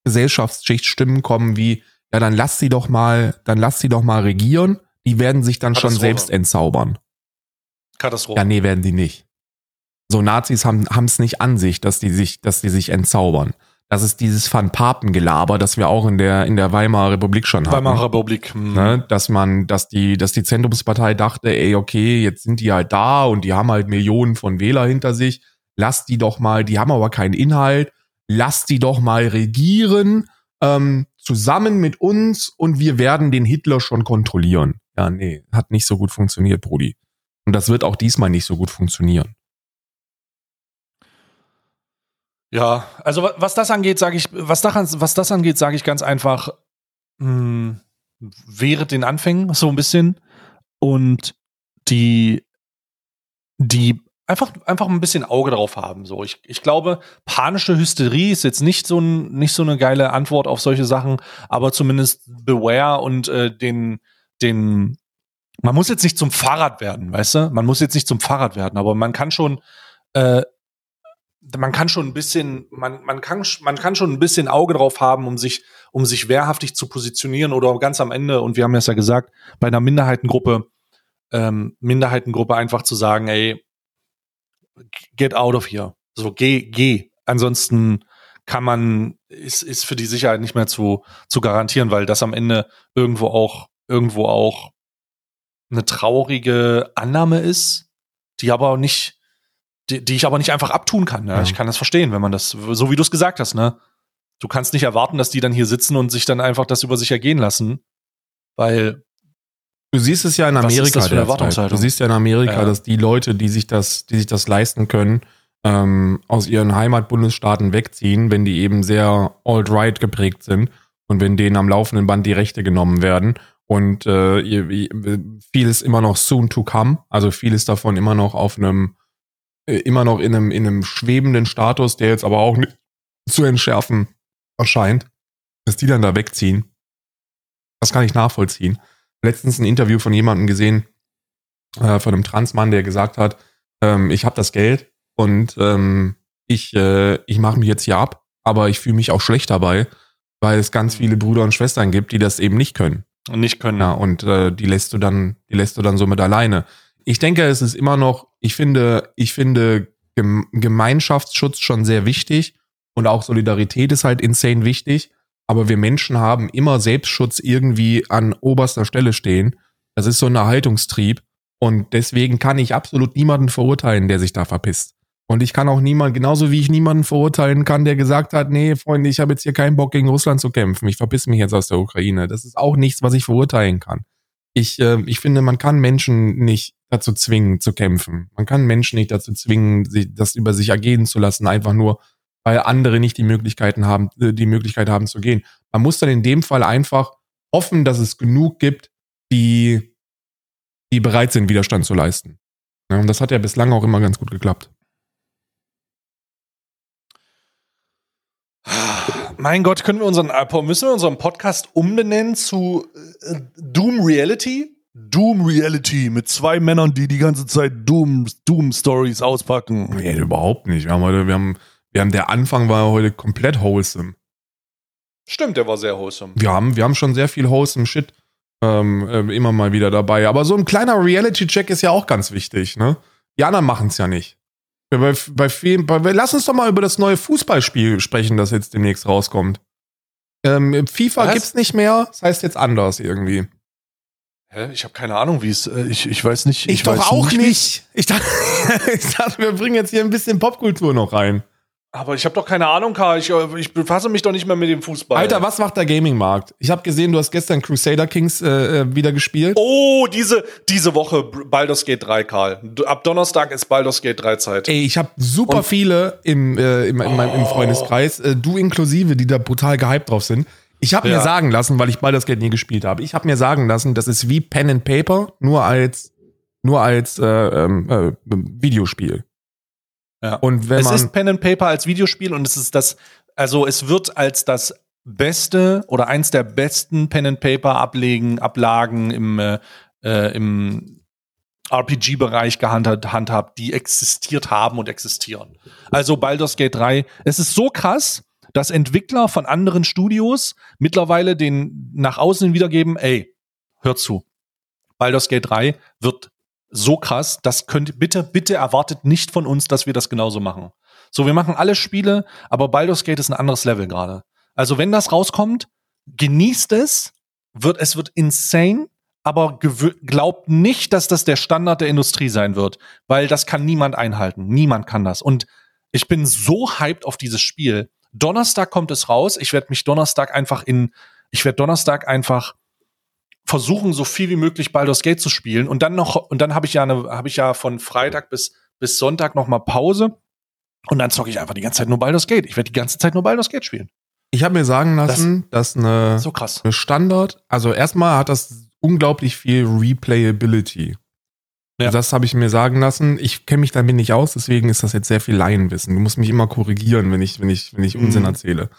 Gesellschaftsschicht Stimmen kommen wie, ja, dann lass sie doch mal, dann lass sie doch mal regieren. Die werden sich dann schon selbst entzaubern. Katastrophe. Ja, nee, werden die nicht. So Nazis haben es nicht an sich, dass die sich, dass die sich entzaubern. Das ist dieses Van Papen-Gelaber, das wir auch in der in der Weimarer Republik schon hatten. Weimarer Republik. Hm. Ne, dass man, dass die, dass die Zentrumspartei dachte, ey, okay, jetzt sind die halt da und die haben halt Millionen von Wähler hinter sich. Lass die doch mal, die haben aber keinen Inhalt. Lass die doch mal regieren ähm, zusammen mit uns und wir werden den Hitler schon kontrollieren. Ja, nee, hat nicht so gut funktioniert, Brudi. Und das wird auch diesmal nicht so gut funktionieren. Ja, also was das angeht, sage ich, was, daran, was das angeht, sage ich ganz einfach, mh, hm, während den Anfängen so ein bisschen und die die einfach, einfach ein bisschen Auge drauf haben. So, ich, ich glaube, panische Hysterie ist jetzt nicht so, nicht so eine geile Antwort auf solche Sachen, aber zumindest beware und äh, den, den, man muss jetzt nicht zum Fahrrad werden, weißt du? Man muss jetzt nicht zum Fahrrad werden, aber man kann schon, äh, man kann schon ein bisschen, man, man kann, man kann schon ein bisschen Auge drauf haben, um sich, um sich wehrhaftig zu positionieren oder ganz am Ende, und wir haben es ja gesagt, bei einer Minderheitengruppe, ähm, Minderheitengruppe einfach zu sagen, ey, get out of here. So, geh, geh. Ansonsten kann man, ist, ist für die Sicherheit nicht mehr zu, zu garantieren, weil das am Ende irgendwo auch, irgendwo auch eine traurige Annahme ist, die aber nicht, die, die ich aber nicht einfach abtun kann. Ne? Ja. Ich kann das verstehen, wenn man das, so wie du es gesagt hast, ne? Du kannst nicht erwarten, dass die dann hier sitzen und sich dann einfach das über sich ergehen lassen, weil Du siehst es ja in Amerika. Du siehst ja in Amerika, ja. dass die Leute, die sich das, die sich das leisten können, ähm, aus ihren Heimatbundesstaaten wegziehen, wenn die eben sehr alt-right geprägt sind und wenn denen am laufenden Band die Rechte genommen werden. Und äh, vieles immer noch soon to come, also vieles davon immer noch auf einem, immer noch in einem, in einem schwebenden Status, der jetzt aber auch nicht zu entschärfen erscheint, dass die dann da wegziehen. Das kann ich nachvollziehen letztens ein Interview von jemandem gesehen, äh, von einem Transmann, der gesagt hat, ähm, ich habe das Geld und ähm, ich, äh, ich mache mich jetzt hier ab, aber ich fühle mich auch schlecht dabei, weil es ganz viele Brüder und Schwestern gibt, die das eben nicht können. Und nicht können. Ja, und äh, die lässt du dann, die lässt du dann somit alleine. Ich denke, es ist immer noch, ich finde, ich finde Gemeinschaftsschutz schon sehr wichtig und auch Solidarität ist halt insane wichtig aber wir Menschen haben immer Selbstschutz irgendwie an oberster Stelle stehen. Das ist so ein Erhaltungstrieb. Und deswegen kann ich absolut niemanden verurteilen, der sich da verpisst. Und ich kann auch niemanden, genauso wie ich niemanden verurteilen kann, der gesagt hat, nee, Freunde, ich habe jetzt hier keinen Bock gegen Russland zu kämpfen. Ich verpiss mich jetzt aus der Ukraine. Das ist auch nichts, was ich verurteilen kann. Ich, äh, ich finde, man kann Menschen nicht dazu zwingen zu kämpfen. Man kann Menschen nicht dazu zwingen, sich, das über sich ergehen zu lassen, einfach nur, weil andere nicht die Möglichkeiten haben, äh, die Möglichkeit haben zu gehen. Man muss dann in dem Fall einfach hoffen, dass es genug gibt, die, die bereit sind, Widerstand zu leisten. Ja, und das hat ja bislang auch immer ganz gut geklappt. Mein Gott, können wir unseren, äh, müssen wir unseren Podcast umbenennen zu äh, Doom Reality? Doom Reality mit zwei Männern, die die ganze Zeit Doom, Doom Stories auspacken. Nee, überhaupt nicht. Wir haben heute, wir haben wir haben, der Anfang war heute komplett wholesome. Stimmt, der war sehr wholesome. Wir haben, wir haben schon sehr viel wholesome Shit ähm, äh, immer mal wieder dabei. Aber so ein kleiner Reality-Check ist ja auch ganz wichtig, ne? Die anderen machen es ja nicht. Bei, bei vielen, bei, lass uns doch mal über das neue Fußballspiel sprechen, das jetzt demnächst rauskommt. Ähm, FIFA Was? gibt's nicht mehr, das heißt jetzt anders irgendwie. Hä? Ich habe keine Ahnung, wie es. Äh, ich, ich weiß nicht. Ich, ich doch auch nicht. nicht. Ich, dachte, ich dachte, wir bringen jetzt hier ein bisschen Popkultur noch rein. Aber ich habe doch keine Ahnung, Karl. Ich, äh, ich, befasse mich doch nicht mehr mit dem Fußball. Alter, was macht der Gaming-Markt? Ich habe gesehen, du hast gestern Crusader Kings äh, äh wieder gespielt. Oh, diese, diese Woche Baldur's Gate 3, Karl. Ab Donnerstag ist Baldur's Gate 3 Zeit. Ey, ich habe super Und viele im, äh, im, in oh. meinem, im Freundeskreis, äh, du inklusive, die da brutal gehypt drauf sind. Ich habe ja. mir sagen lassen, weil ich Baldur's Gate nie gespielt habe, ich habe mir sagen lassen, das ist wie Pen and Paper, nur als, nur als äh, ähm, äh, Videospiel. Ja. Und wenn es ist Pen and Paper als Videospiel und es ist das, also es wird als das beste oder eins der besten Pen and Paper Ablegen, Ablagen im, äh, äh im RPG-Bereich gehandhabt, die existiert haben und existieren. Also Baldur's Gate 3, es ist so krass, dass Entwickler von anderen Studios mittlerweile den nach außen wiedergeben, ey, hört zu. Baldur's Gate 3 wird so krass, das könnt bitte, bitte erwartet nicht von uns, dass wir das genauso machen. So, wir machen alle Spiele, aber Baldur's Gate ist ein anderes Level gerade. Also, wenn das rauskommt, genießt es, wird, es wird insane, aber glaubt nicht, dass das der Standard der Industrie sein wird, weil das kann niemand einhalten. Niemand kann das. Und ich bin so hyped auf dieses Spiel. Donnerstag kommt es raus. Ich werde mich Donnerstag einfach in, ich werde Donnerstag einfach versuchen, so viel wie möglich Baldur's Gate zu spielen. Und dann noch, und dann habe ich ja eine, habe ich ja von Freitag bis, bis Sonntag noch mal Pause. Und dann zocke ich einfach die ganze Zeit nur Baldur's Gate. Ich werde die ganze Zeit nur Baldur's Gate spielen. Ich habe mir sagen lassen, das, dass eine, so krass. eine Standard, also erstmal hat das unglaublich viel Replayability. Ja. Das habe ich mir sagen lassen. Ich kenne mich damit nicht aus, deswegen ist das jetzt sehr viel Laienwissen. Du musst mich immer korrigieren, wenn ich, wenn ich, wenn ich Unsinn Mhm. erzähle.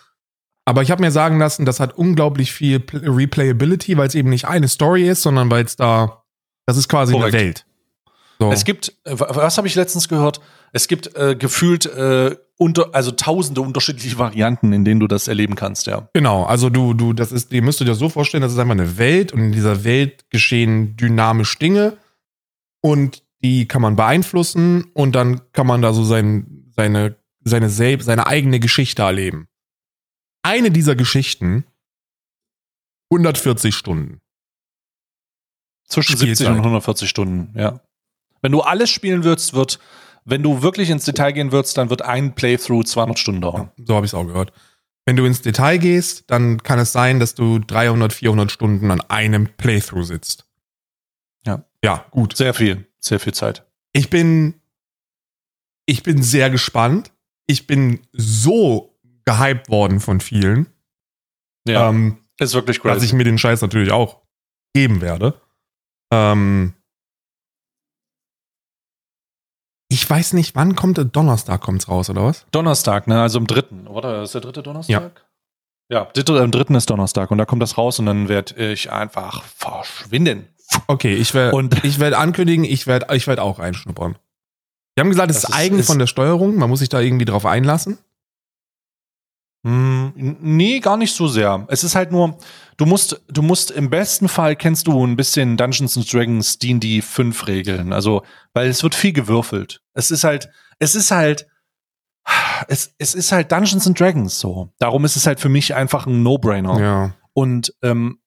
Aber ich habe mir sagen lassen, das hat unglaublich viel Pl- Replayability, weil es eben nicht eine Story ist, sondern weil es da, das ist quasi Korrekt. eine Welt. So. Es gibt, äh, wa- was habe ich letztens gehört? Es gibt äh, gefühlt äh, unter, also tausende unterschiedliche Varianten, in denen du das erleben kannst, ja. Genau, also du, du, das ist, ihr müsst euch das so vorstellen, das ist einfach eine Welt und in dieser Welt geschehen dynamisch Dinge und die kann man beeinflussen und dann kann man da so sein, seine, seine selbst, seine eigene Geschichte erleben. Eine dieser Geschichten 140 Stunden. Zwischen Spielzeit. 70 und 140 Stunden, ja. Wenn du alles spielen würdest, wird, wenn du wirklich ins Detail gehen würdest, dann wird ein Playthrough 200 Stunden dauern. So habe ich es auch gehört. Wenn du ins Detail gehst, dann kann es sein, dass du 300, 400 Stunden an einem Playthrough sitzt. Ja. Ja, gut. Sehr viel, sehr viel Zeit. Ich bin, ich bin sehr gespannt. Ich bin so gehypt worden von vielen, Ja, ähm, ist wirklich dass crazy. ich mir den Scheiß natürlich auch geben werde. Ähm, ich weiß nicht, wann kommt Donnerstag kommt's raus oder was? Donnerstag, ne? Also am dritten, oder? Ist der dritte Donnerstag? Ja, dritte, am dritten ist Donnerstag und da kommt das raus und dann werde ich einfach verschwinden. Okay, ich werde ich werde ankündigen, ich werde ich werde auch reinschnuppern. Die haben gesagt, es ist- eigen ist- von der Steuerung, man muss sich da irgendwie drauf einlassen. Hm, nee, gar nicht so sehr. Es ist halt nur, du musst, du musst im besten Fall kennst du ein bisschen Dungeons and Dragons D&D 5 Regeln. Also, weil es wird viel gewürfelt. Es ist halt, es ist halt, es, es ist halt Dungeons and Dragons so. Darum ist es halt für mich einfach ein No-Brainer. Ja. Und ähm,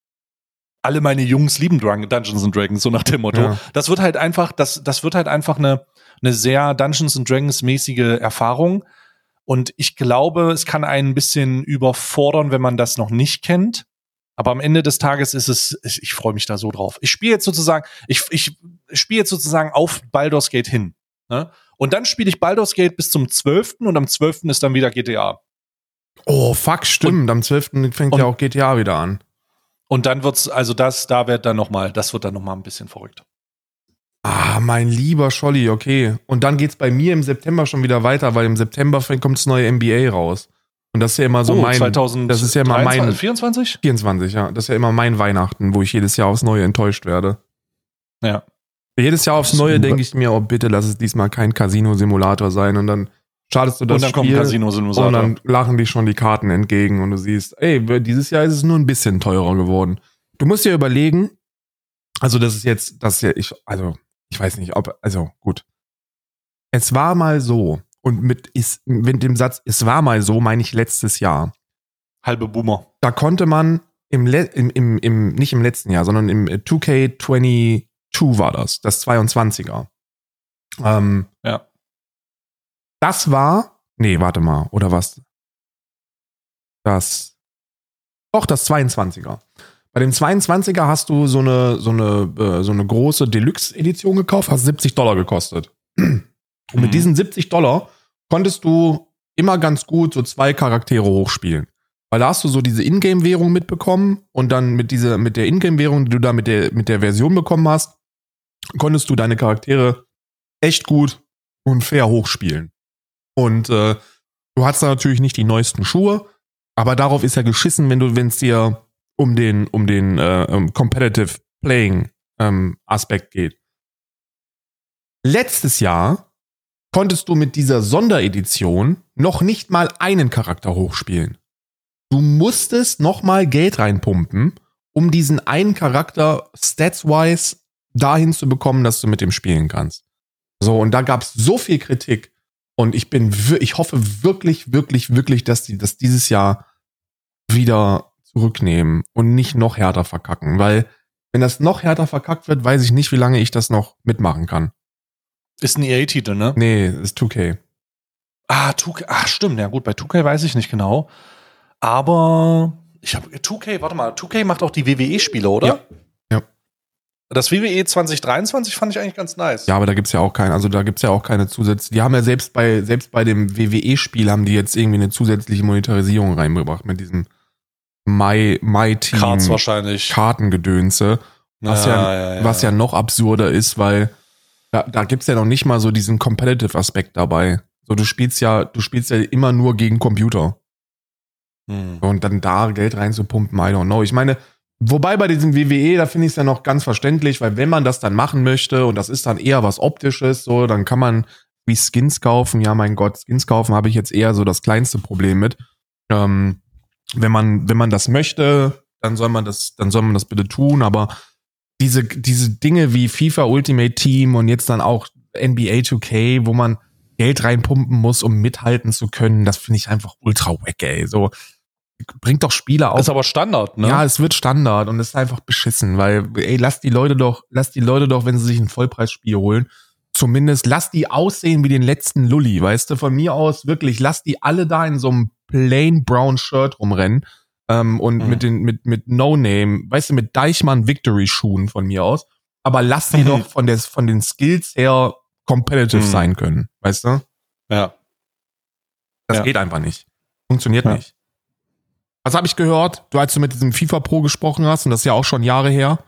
alle meine Jungs lieben Dungeons and Dragons, so nach dem Motto. Ja. Das wird halt einfach, das, das wird halt einfach eine, eine sehr Dungeons and Dragons mäßige Erfahrung. Und ich glaube, es kann einen ein bisschen überfordern, wenn man das noch nicht kennt. Aber am Ende des Tages ist es, ich, ich freue mich da so drauf. Ich spiele jetzt sozusagen, ich, ich spiele jetzt sozusagen auf Baldur's Gate hin. Ne? Und dann spiele ich Baldur's Gate bis zum 12. und am 12. ist dann wieder GTA. Oh, fuck, stimmt. Am 12. fängt und- ja auch GTA wieder an. Und dann wird's, also das, da wird dann noch mal, das wird dann noch mal ein bisschen verrückt. Ah, mein lieber Scholli, okay. Und dann geht's bei mir im September schon wieder weiter, weil im September kommt das neue NBA raus. Und das ist ja immer so oh, mein 2000, das ist ja immer mein- 24? 24, ja. Das ist ja immer mein Weihnachten, wo ich jedes Jahr aufs Neue enttäuscht werde. Ja. Jedes Jahr aufs Neue denke ich mir, oh bitte, lass es diesmal kein Casino-Simulator sein. Und dann schadest du das Und dann Spiel. Casino und Simulator. dann lachen dich schon die Karten entgegen und du siehst, ey, dieses Jahr ist es nur ein bisschen teurer geworden. Du musst dir überlegen, also das ist jetzt, das ist ja, ich, also, ich weiß nicht, ob, also gut. Es war mal so, und mit, ist, mit dem Satz, es war mal so, meine ich letztes Jahr. Halbe Boomer. Da konnte man im, Le im, im, im, nicht im letzten Jahr, sondern im 2K22 war das, das 22er. Ähm, Ja. Das war, nee, warte mal, oder was? Das, doch, das 22er. Bei dem 22er hast du so eine, so eine, äh, so eine große Deluxe-Edition gekauft, hast 70 Dollar gekostet. Und Mhm. mit diesen 70 Dollar konntest du immer ganz gut so zwei Charaktere hochspielen. Weil da hast du so diese Ingame-Währung mitbekommen und dann mit dieser, mit der Ingame-Währung, die du da mit der, mit der Version bekommen hast, konntest du deine Charaktere echt gut und fair hochspielen. Und äh, du hast da natürlich nicht die neuesten Schuhe, aber darauf ist ja geschissen, wenn du, wenn es dir um den, um den äh, um Competitive Playing ähm, Aspekt geht. Letztes Jahr konntest du mit dieser Sonderedition noch nicht mal einen Charakter hochspielen. Du musstest noch mal Geld reinpumpen, um diesen einen Charakter stats-wise dahin zu bekommen, dass du mit dem spielen kannst. So, und da gab es so viel Kritik. Und ich bin, ich hoffe wirklich, wirklich, wirklich, dass die das dieses Jahr wieder zurücknehmen und nicht noch härter verkacken. Weil, wenn das noch härter verkackt wird, weiß ich nicht, wie lange ich das noch mitmachen kann. Ist ein EA-Titel, ne? Nee, ist 2K. Ah, 2K, ah, stimmt. Ja, gut, bei 2K weiß ich nicht genau. Aber ich habe 2K, warte mal, 2K macht auch die WWE-Spiele, oder? Ja. Ja. Das WWE 2023 fand ich eigentlich ganz nice. Ja, aber da gibt's ja auch keinen, also da gibt's ja auch keine zusätzliche. Die haben ja selbst bei, selbst bei dem WWE-Spiel haben die jetzt irgendwie eine zusätzliche Monetarisierung reingebracht mit diesem My, My Team Cards wahrscheinlich. Kartengedönse. Was ja, was ja noch absurder ist, weil da, da gibt's ja noch nicht mal so diesen Competitive-Aspekt dabei. So, du spielst ja, du spielst ja immer nur gegen Computer. Hm. Und dann da Geld reinzupumpen, I don't know. Ich meine, wobei bei diesem WWE, da finde ich es ja noch ganz verständlich, weil wenn man das dann machen möchte und das ist dann eher was Optisches, so, dann kann man wie Skins kaufen. Ja, mein Gott, Skins kaufen habe ich jetzt eher so das kleinste Problem mit. Ähm, wenn man, wenn man das möchte, dann soll man das, dann soll man das bitte tun, aber diese, diese Dinge wie FIFA Ultimate Team und jetzt dann auch NBA 2K, wo man Geld reinpumpen muss, um mithalten zu können, das finde ich einfach ultra wack, ey. So, bringt doch Spieler auf. Ist aber Standard, ne? Ja, es wird Standard und es ist einfach beschissen, weil, ey, lass die Leute doch, lass die Leute doch, wenn sie sich ein Vollpreisspiel holen, zumindest lass die aussehen wie den letzten Lulli, weißt du, von mir aus wirklich, lass die alle da in so einem plain brown Shirt rumrennen ähm, und Mhm. mit den mit mit No Name, weißt du, mit Deichmann Victory Schuhen von mir aus, aber lass die Mhm. doch von der von den Skills her competitive Mhm. sein können, weißt du? ja. Das Ja. geht einfach nicht. Funktioniert Ja. nicht. Was habe ich gehört? Du, als du mit diesem FIFA Pro gesprochen hast, und das ist ja auch schon Jahre her,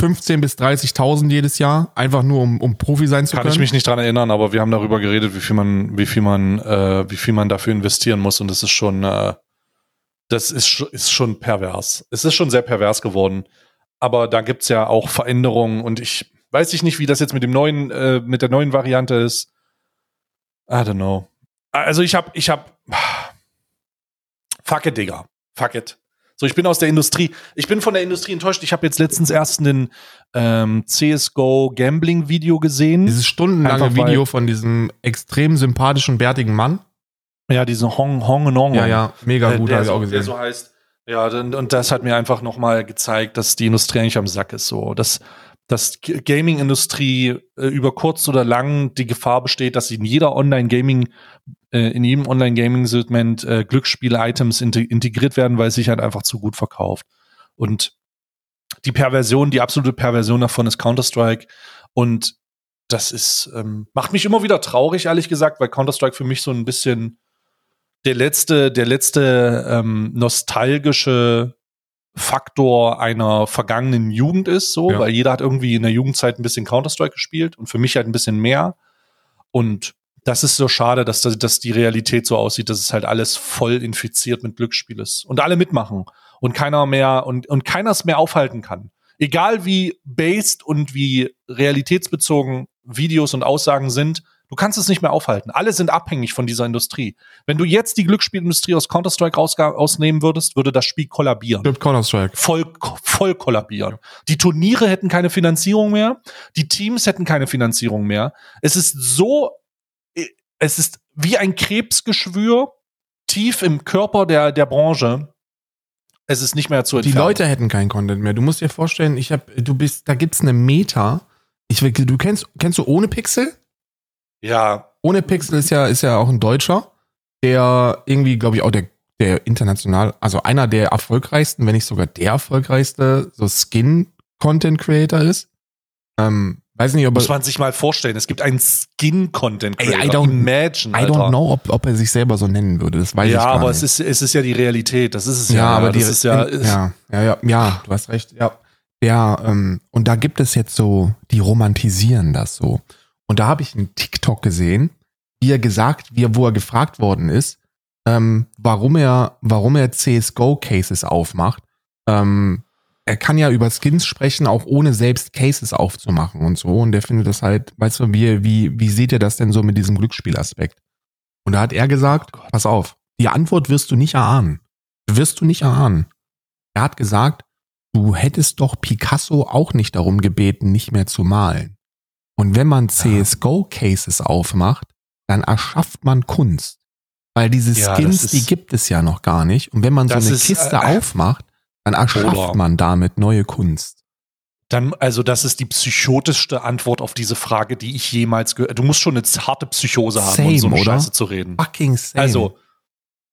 15.000 bis 30.000 jedes Jahr, einfach nur um, um Profi sein zu Kann können. ich mich nicht dran erinnern, aber wir haben darüber geredet, wie viel man, wie viel man, äh, wie viel man dafür investieren muss und das ist schon, äh, das ist, ist schon pervers. Es ist schon sehr pervers geworden. Aber da gibt's ja auch Veränderungen und ich weiß ich nicht, wie das jetzt mit dem neuen, äh, mit der neuen Variante ist. I don't know. Also ich hab, ich hab, fuck it, Digga. Fuck it. So, ich bin aus der Industrie. Ich bin von der Industrie enttäuscht. Ich habe jetzt letztens erst einen ähm, CSGO Gambling Video gesehen. Dieses stundenlange Einfach Video von diesem extrem sympathischen, bärtigen Mann. Ja, diesen Hong Hong Nong. Ja, ja, mega Äh, gut, habe ich auch so, der gesehen. so heißt. Ja, und, und das hat mir einfach nochmal gezeigt, dass die Industrie eigentlich am Sack ist. So, dass, dass Gaming-Industrie äh, über kurz oder lang die Gefahr besteht, dass in jeder Online-Gaming, äh, in jedem Online-Gaming-Segment äh, Glücksspiele-Items inte- integriert werden, weil es sich halt einfach zu gut verkauft. Und die Perversion, die absolute Perversion davon ist Counter-Strike. Und das ist, ähm, macht mich immer wieder traurig, ehrlich gesagt, weil Counter-Strike für mich so ein bisschen der letzte, der letzte ähm, nostalgische Faktor einer vergangenen Jugend ist, so, Ja. weil jeder hat irgendwie in der Jugendzeit ein bisschen Counter-Strike gespielt und für mich halt ein bisschen mehr. Und das ist so schade, dass, das- dass die Realität so aussieht, dass es halt alles voll infiziert mit Glücksspiel ist. Und alle mitmachen. Und keiner mehr, und, und keiner es mehr aufhalten kann. Egal wie based und wie realitätsbezogen Videos und Aussagen sind, du kannst es nicht mehr aufhalten. Alle sind abhängig von dieser Industrie. Wenn du jetzt die Glücksspielindustrie aus Counter-Strike ausnehmen würdest, würde das Spiel kollabieren Stimmt, Counter-Strike. voll, voll kollabieren. Die Turniere hätten keine Finanzierung mehr, die Teams hätten keine Finanzierung mehr. Es ist so, es ist wie ein Krebsgeschwür tief im Körper der, der Branche. Es ist nicht mehr zu Die entfernen. Leute hätten keinen Content mehr. Du musst dir vorstellen, ich hab, du bist, da gibt's eine Meta. Ich, will- du kennst, kennst du ohne Pixel? ja, Ohne Pixel ist ja, ist ja auch ein Deutscher, der irgendwie, glaube ich, auch der, der international, also einer der erfolgreichsten, wenn nicht sogar der erfolgreichste, so Skin-Content-Creator ist. Ähm, weiß nicht, ob muss man sich mal vorstellen. Es gibt einen Skin-Content Ey, I don't- Imagine, I Alter. don't know, ob, ob er sich selber so nennen würde. Das weiß ich ja, gar aber nicht. es ist, es ist ja die Realität. Das ist es ja. ja, aber die, ist ja, ja, ja, ja, ja, du hast recht, ja. Ja, ähm, und da gibt es jetzt so, die romantisieren das so. Und da habe ich einen TikTok gesehen, wie er gesagt, wie er, wo er gefragt worden ist, ähm, warum er, warum er CSGO-Cases aufmacht. Ähm, er kann ja über Skins sprechen, auch ohne selbst Cases aufzumachen und so. Und der findet das halt, weißt du, wie, wie, wie seht ihr das denn so mit diesem Glücksspielaspekt? Und da hat er gesagt, Oh pass auf, die Antwort wirst du nicht erahnen. Wirst du nicht erahnen. Er hat gesagt, du hättest doch Picasso auch nicht darum gebeten, nicht mehr zu malen. Und wenn man CSGO-Cases aufmacht, dann erschafft man Kunst. Weil diese Ja, Skins, die ist- gibt es ja noch gar nicht. Und wenn man so eine ist, Kiste äh, aufmacht, dann erschafft man damit neue Kunst. Dann, also das ist die psychotischste Antwort auf diese Frage, die ich jemals gehört. Du musst schon eine zarte Psychose haben, um so eine oder? Scheiße zu reden. Fucking same. Also,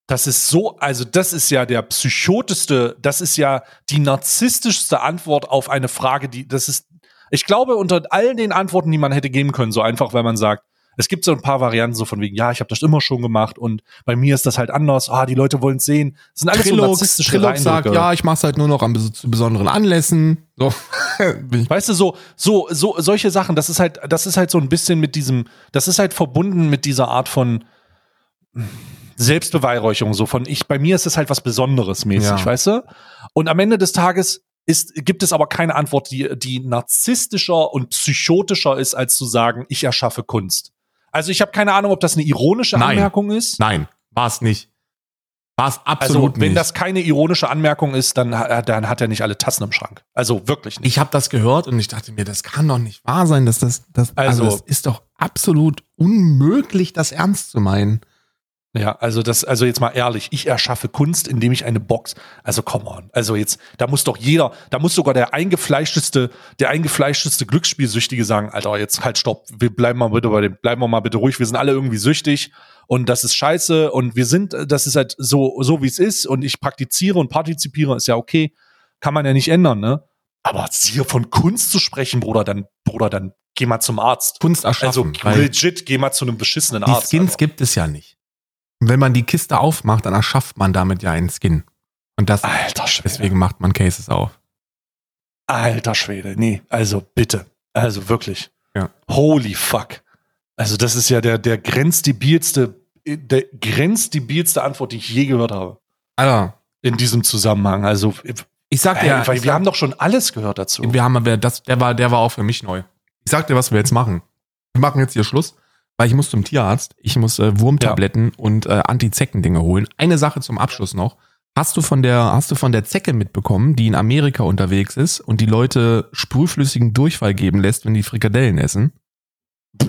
das ist so, also das ist ja der psychotischste, das ist ja die narzisstischste Antwort auf eine Frage, die, das ist, ich glaube, unter all den Antworten, die man hätte geben können, so einfach, weil man sagt, Es gibt so ein paar Varianten so von wegen, ja, ich habe das immer schon gemacht und bei mir ist das halt anders. Ah, die Leute wollen es sehen. Das sind alles so Trilux, narzisstische Trilux sagt, ja, ich mach's halt nur noch an bes besonderen Anlässen. So. Weißt du, so, so, so, solche Sachen, das ist halt, das ist halt so ein bisschen mit diesem, das ist halt verbunden mit dieser Art von Selbstbeweihräucherung, so von ich, bei mir ist es halt was Besonderes mäßig, Ja. weißt du? Und am Ende des Tages ist, gibt es aber keine Antwort, die, die narzisstischer und psychotischer ist, als zu sagen, ich erschaffe Kunst. Also ich habe keine Ahnung, ob das eine ironische Nein. Anmerkung ist. Nein, war's nicht. War's Also, absolut wenn nicht. das keine ironische Anmerkung ist, dann, ha- dann hat er nicht alle Tassen im Schrank. Also wirklich nicht. ich habe das gehört und ich dachte mir, das kann doch nicht wahr sein, dass das, das also, Also- das ist doch absolut unmöglich, das ernst zu meinen. Ja, also das, also jetzt mal ehrlich, ich erschaffe Kunst, indem ich eine Box, also come on, also jetzt, da muss doch jeder, da muss sogar der eingefleischteste, der eingefleischteste Glücksspielsüchtige sagen, Alter, jetzt halt stopp, wir bleiben mal bitte bei dem, bleiben wir mal bitte ruhig, wir sind alle irgendwie süchtig und das ist scheiße und wir sind, das ist halt so, so wie es ist und ich praktiziere und partizipiere, ist ja okay, kann man ja nicht ändern, ne? Aber hier von Kunst zu sprechen, Bruder, dann, Bruder, dann geh mal zum Arzt. Kunst Also erschaffen. weil legit, geh mal zu einem beschissenen die Arzt. Skins Alter. gibt es ja nicht. Und wenn man die Kiste aufmacht, dann erschafft man damit ja einen Skin. Und das, Alter Schwede. deswegen macht man Cases auf. Alter Schwede, nee, also bitte, also wirklich. Ja. Holy fuck. Also das ist ja der, der grenzdebilste, der grenzdebilste Antwort, die ich je gehört habe. Alter, In diesem Zusammenhang. Also, ich sag dir, ja, wir sag- haben doch schon alles gehört dazu. Wir haben, das, der war, der war auch für mich neu. Ich sag dir, was wir jetzt machen. Wir machen jetzt hier Schluss, weil ich muss zum Tierarzt. Ich muss äh, Wurmtabletten und äh, Anti-Zecken-Dinge holen. Eine Sache zum Abschluss noch. Hast du von der, hast du von der Zecke mitbekommen, die in Amerika unterwegs ist und die Leute sprühflüssigen Durchfall geben lässt, wenn die Frikadellen essen?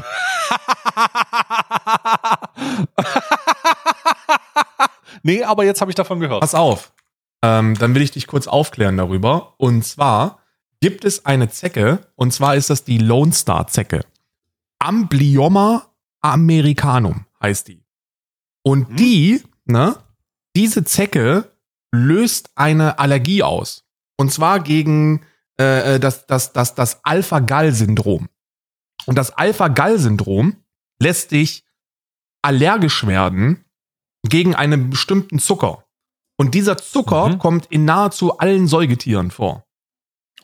nee, aber jetzt habe ich davon gehört. Pass auf. Ähm, dann will ich dich kurz aufklären darüber. Und zwar gibt es eine Zecke, und zwar ist das die Lone Star Zecke. Amblyoma americanum heißt die. Und Mhm. die, ne, diese Zecke löst eine Allergie aus. Und zwar gegen äh, das, das, das, das Alpha-Gall-Syndrom. Und das Alpha-Gall-Syndrom lässt dich allergisch werden gegen einen bestimmten Zucker. Und dieser Zucker Mhm. kommt in nahezu allen Säugetieren vor.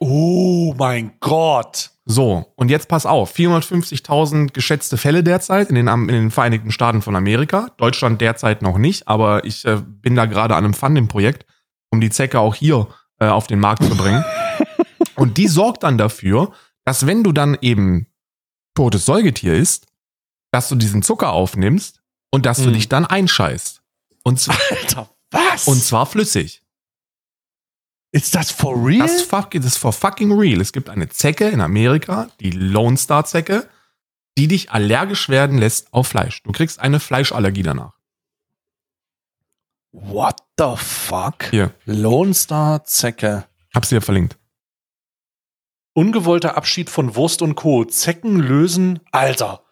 Oh mein Gott. So, und jetzt pass auf, 450.000 geschätzte Fälle derzeit in den, in den Vereinigten Staaten von Amerika. Deutschland derzeit noch nicht, aber ich äh, bin da gerade an einem Funding-Projekt, um die Zecke auch hier äh, auf den Markt zu bringen. und die sorgt dann dafür, dass wenn du dann eben totes Säugetier isst, dass du diesen Zucker aufnimmst und dass du Mhm. dich dann einscheißt. Und, z- Alter, was? und zwar flüssig. Ist das for real? Das, fuck, das ist for fucking real. Es gibt eine Zecke in Amerika, die Lone Star Zecke, die dich allergisch werden lässt auf Fleisch. Du kriegst eine Fleischallergie danach. What the fuck? Hier, Lone Star Zecke. hab's dir verlinkt. Ungewollter Abschied von Wurst und Co. Zecken lösen. Alter.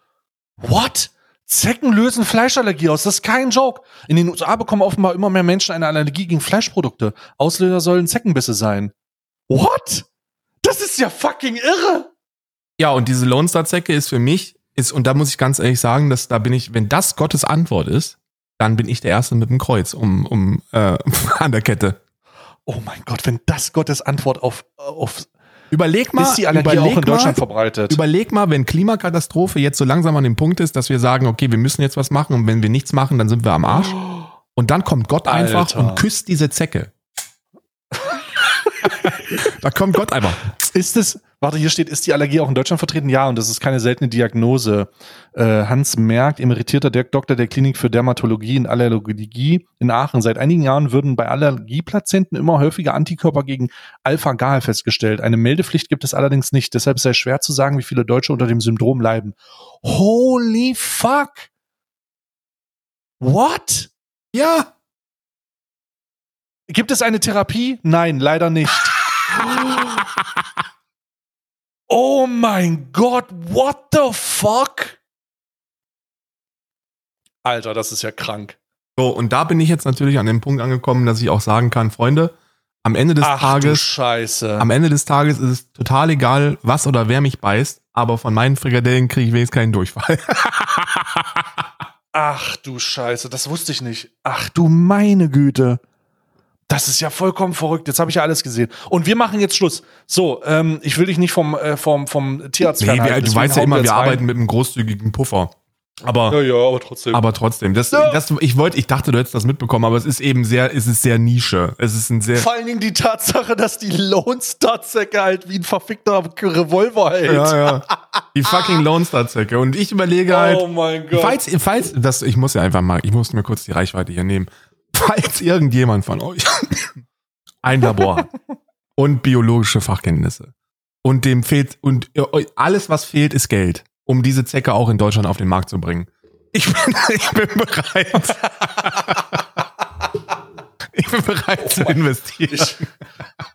What? Zecken lösen Fleischallergie aus. Das ist kein Joke. In den USA bekommen offenbar immer mehr Menschen eine Allergie gegen Fleischprodukte. Auslöser sollen Zeckenbisse sein. What? Das ist ja fucking irre. Ja, und diese Lone Star Zecke ist für mich, ist, und da muss ich ganz ehrlich sagen, dass da bin ich, wenn das Gottes Antwort ist, dann bin ich der Erste mit dem Kreuz um, um äh, an der Kette. Oh mein Gott, wenn das Gottes Antwort auf, auf Überleg mal, ist die Allergie überleg auch in Deutschland mal, verbreitet. Überleg mal, wenn Klimakatastrophe jetzt so langsam an dem Punkt ist, dass wir sagen, okay, wir müssen jetzt was machen und wenn wir nichts machen, dann sind wir am Arsch. Und dann kommt Gott einfach Alter. und küsst diese Zecke. da kommt Gott einfach. Ist es, warte, hier steht, ist die Allergie auch in Deutschland vertreten? Ja, und das ist keine seltene Diagnose. Äh, Hans Merck, emeritierter Doktor der Klinik für Dermatologie und Allergologie in Aachen. Seit einigen Jahren würden bei Allergiepatienten immer häufiger Antikörper gegen Alpha-Gal festgestellt. Eine Meldepflicht gibt es allerdings nicht. Deshalb ist es schwer zu sagen, wie viele Deutsche unter dem Syndrom leiden. Holy fuck! What? Ja. Gibt es eine Therapie? Nein, leider nicht. oh mein Gott, what the fuck? Alter, das ist ja krank. So, und da bin ich jetzt natürlich an dem Punkt angekommen, dass ich auch sagen kann, Freunde, Am Ende des Ach du Tages, Scheiße. am Ende des Tages ist es total egal, was oder wer mich beißt, aber von meinen Frikadellen kriege ich wenigstens keinen Durchfall. Ach du Scheiße, das wusste ich nicht. Ach du meine Güte. Das ist ja vollkommen verrückt. Jetzt habe ich ja alles gesehen. Und wir machen jetzt Schluss. So, ähm, ich will dich nicht vom, äh, vom, vom Tierarzt nee, wir, fernhalten, du weißt ja immer, wir rein. arbeiten mit einem großzügigen Puffer. Aber Ja, ja, aber trotzdem. Aber trotzdem, das, Ja. das, ich wollte, ich dachte, du hättest das mitbekommen, aber es ist eben sehr, es ist sehr Nische. Es ist ein sehr, Vor allen Dingen die Tatsache, dass die Lone Star Zecke halt wie ein verfickter Revolver hält. ja, ja, die fucking Lone Star Zecke. Und ich überlege halt, Oh mein Gott. falls, falls, das, ich muss ja einfach mal, ich muss mir kurz die Reichweite hier nehmen. Falls irgendjemand von euch ein Labor hat und biologische Fachkenntnisse und dem fehlt, und alles, was fehlt, ist Geld, um diese Zecke auch in Deutschland auf den Markt zu bringen. Ich bin, ich bin bereit. Ich bin bereit zu investieren. Ich,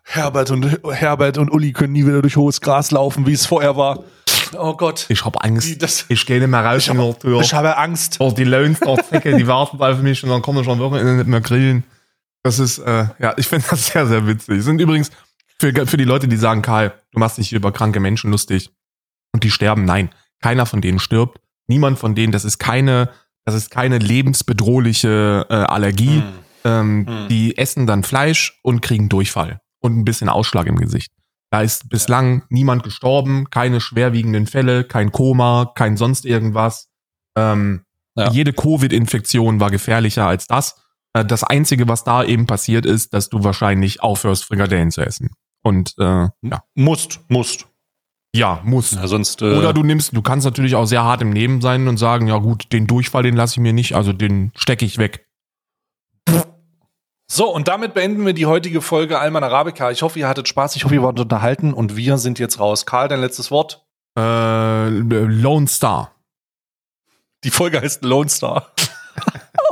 Herbert, und, Herbert und Uli können nie wieder durch hohes Gras laufen, wie es vorher war. Oh Gott. Ich habe Angst. Das- ich gehe nicht mehr raus Ich in der habe Tür. ich habe Angst. Oh, die Lone Star Zecke, die warten auf mich und dann kann ich am Wochenende nicht mehr grillen. Das ist, äh, ja, ich finde das sehr, sehr witzig. Sind übrigens für, für die Leute, die sagen, Karl, du machst dich hier über kranke Menschen lustig und die sterben. Nein, keiner von denen stirbt. Niemand von denen, das ist keine, das ist keine lebensbedrohliche äh, Allergie. Hm. Ähm, Hm. Die essen dann Fleisch und kriegen Durchfall und ein bisschen Ausschlag im Gesicht. Da ist bislang niemand gestorben, keine schwerwiegenden Fälle, kein Koma, kein sonst irgendwas. Ähm, Ja. Jede Covid-Infektion war gefährlicher als das. Äh, Das Einzige, was da eben passiert ist, dass du wahrscheinlich aufhörst, Frikadellen zu essen. Und äh, ja, Musst, musst. ja, muss. Ja, sonst. Äh, Oder du nimmst, du kannst natürlich auch sehr hart im Leben sein und sagen, ja gut, den Durchfall, den lasse ich mir nicht, also den stecke ich weg. So, und damit beenden wir die heutige Folge Alman Arabica. Ich hoffe, ihr hattet Spaß, ich hoffe, ihr wart unterhalten und wir sind jetzt raus. Karl, dein letztes Wort. Äh, Lone Star. Die Folge heißt Lone Star.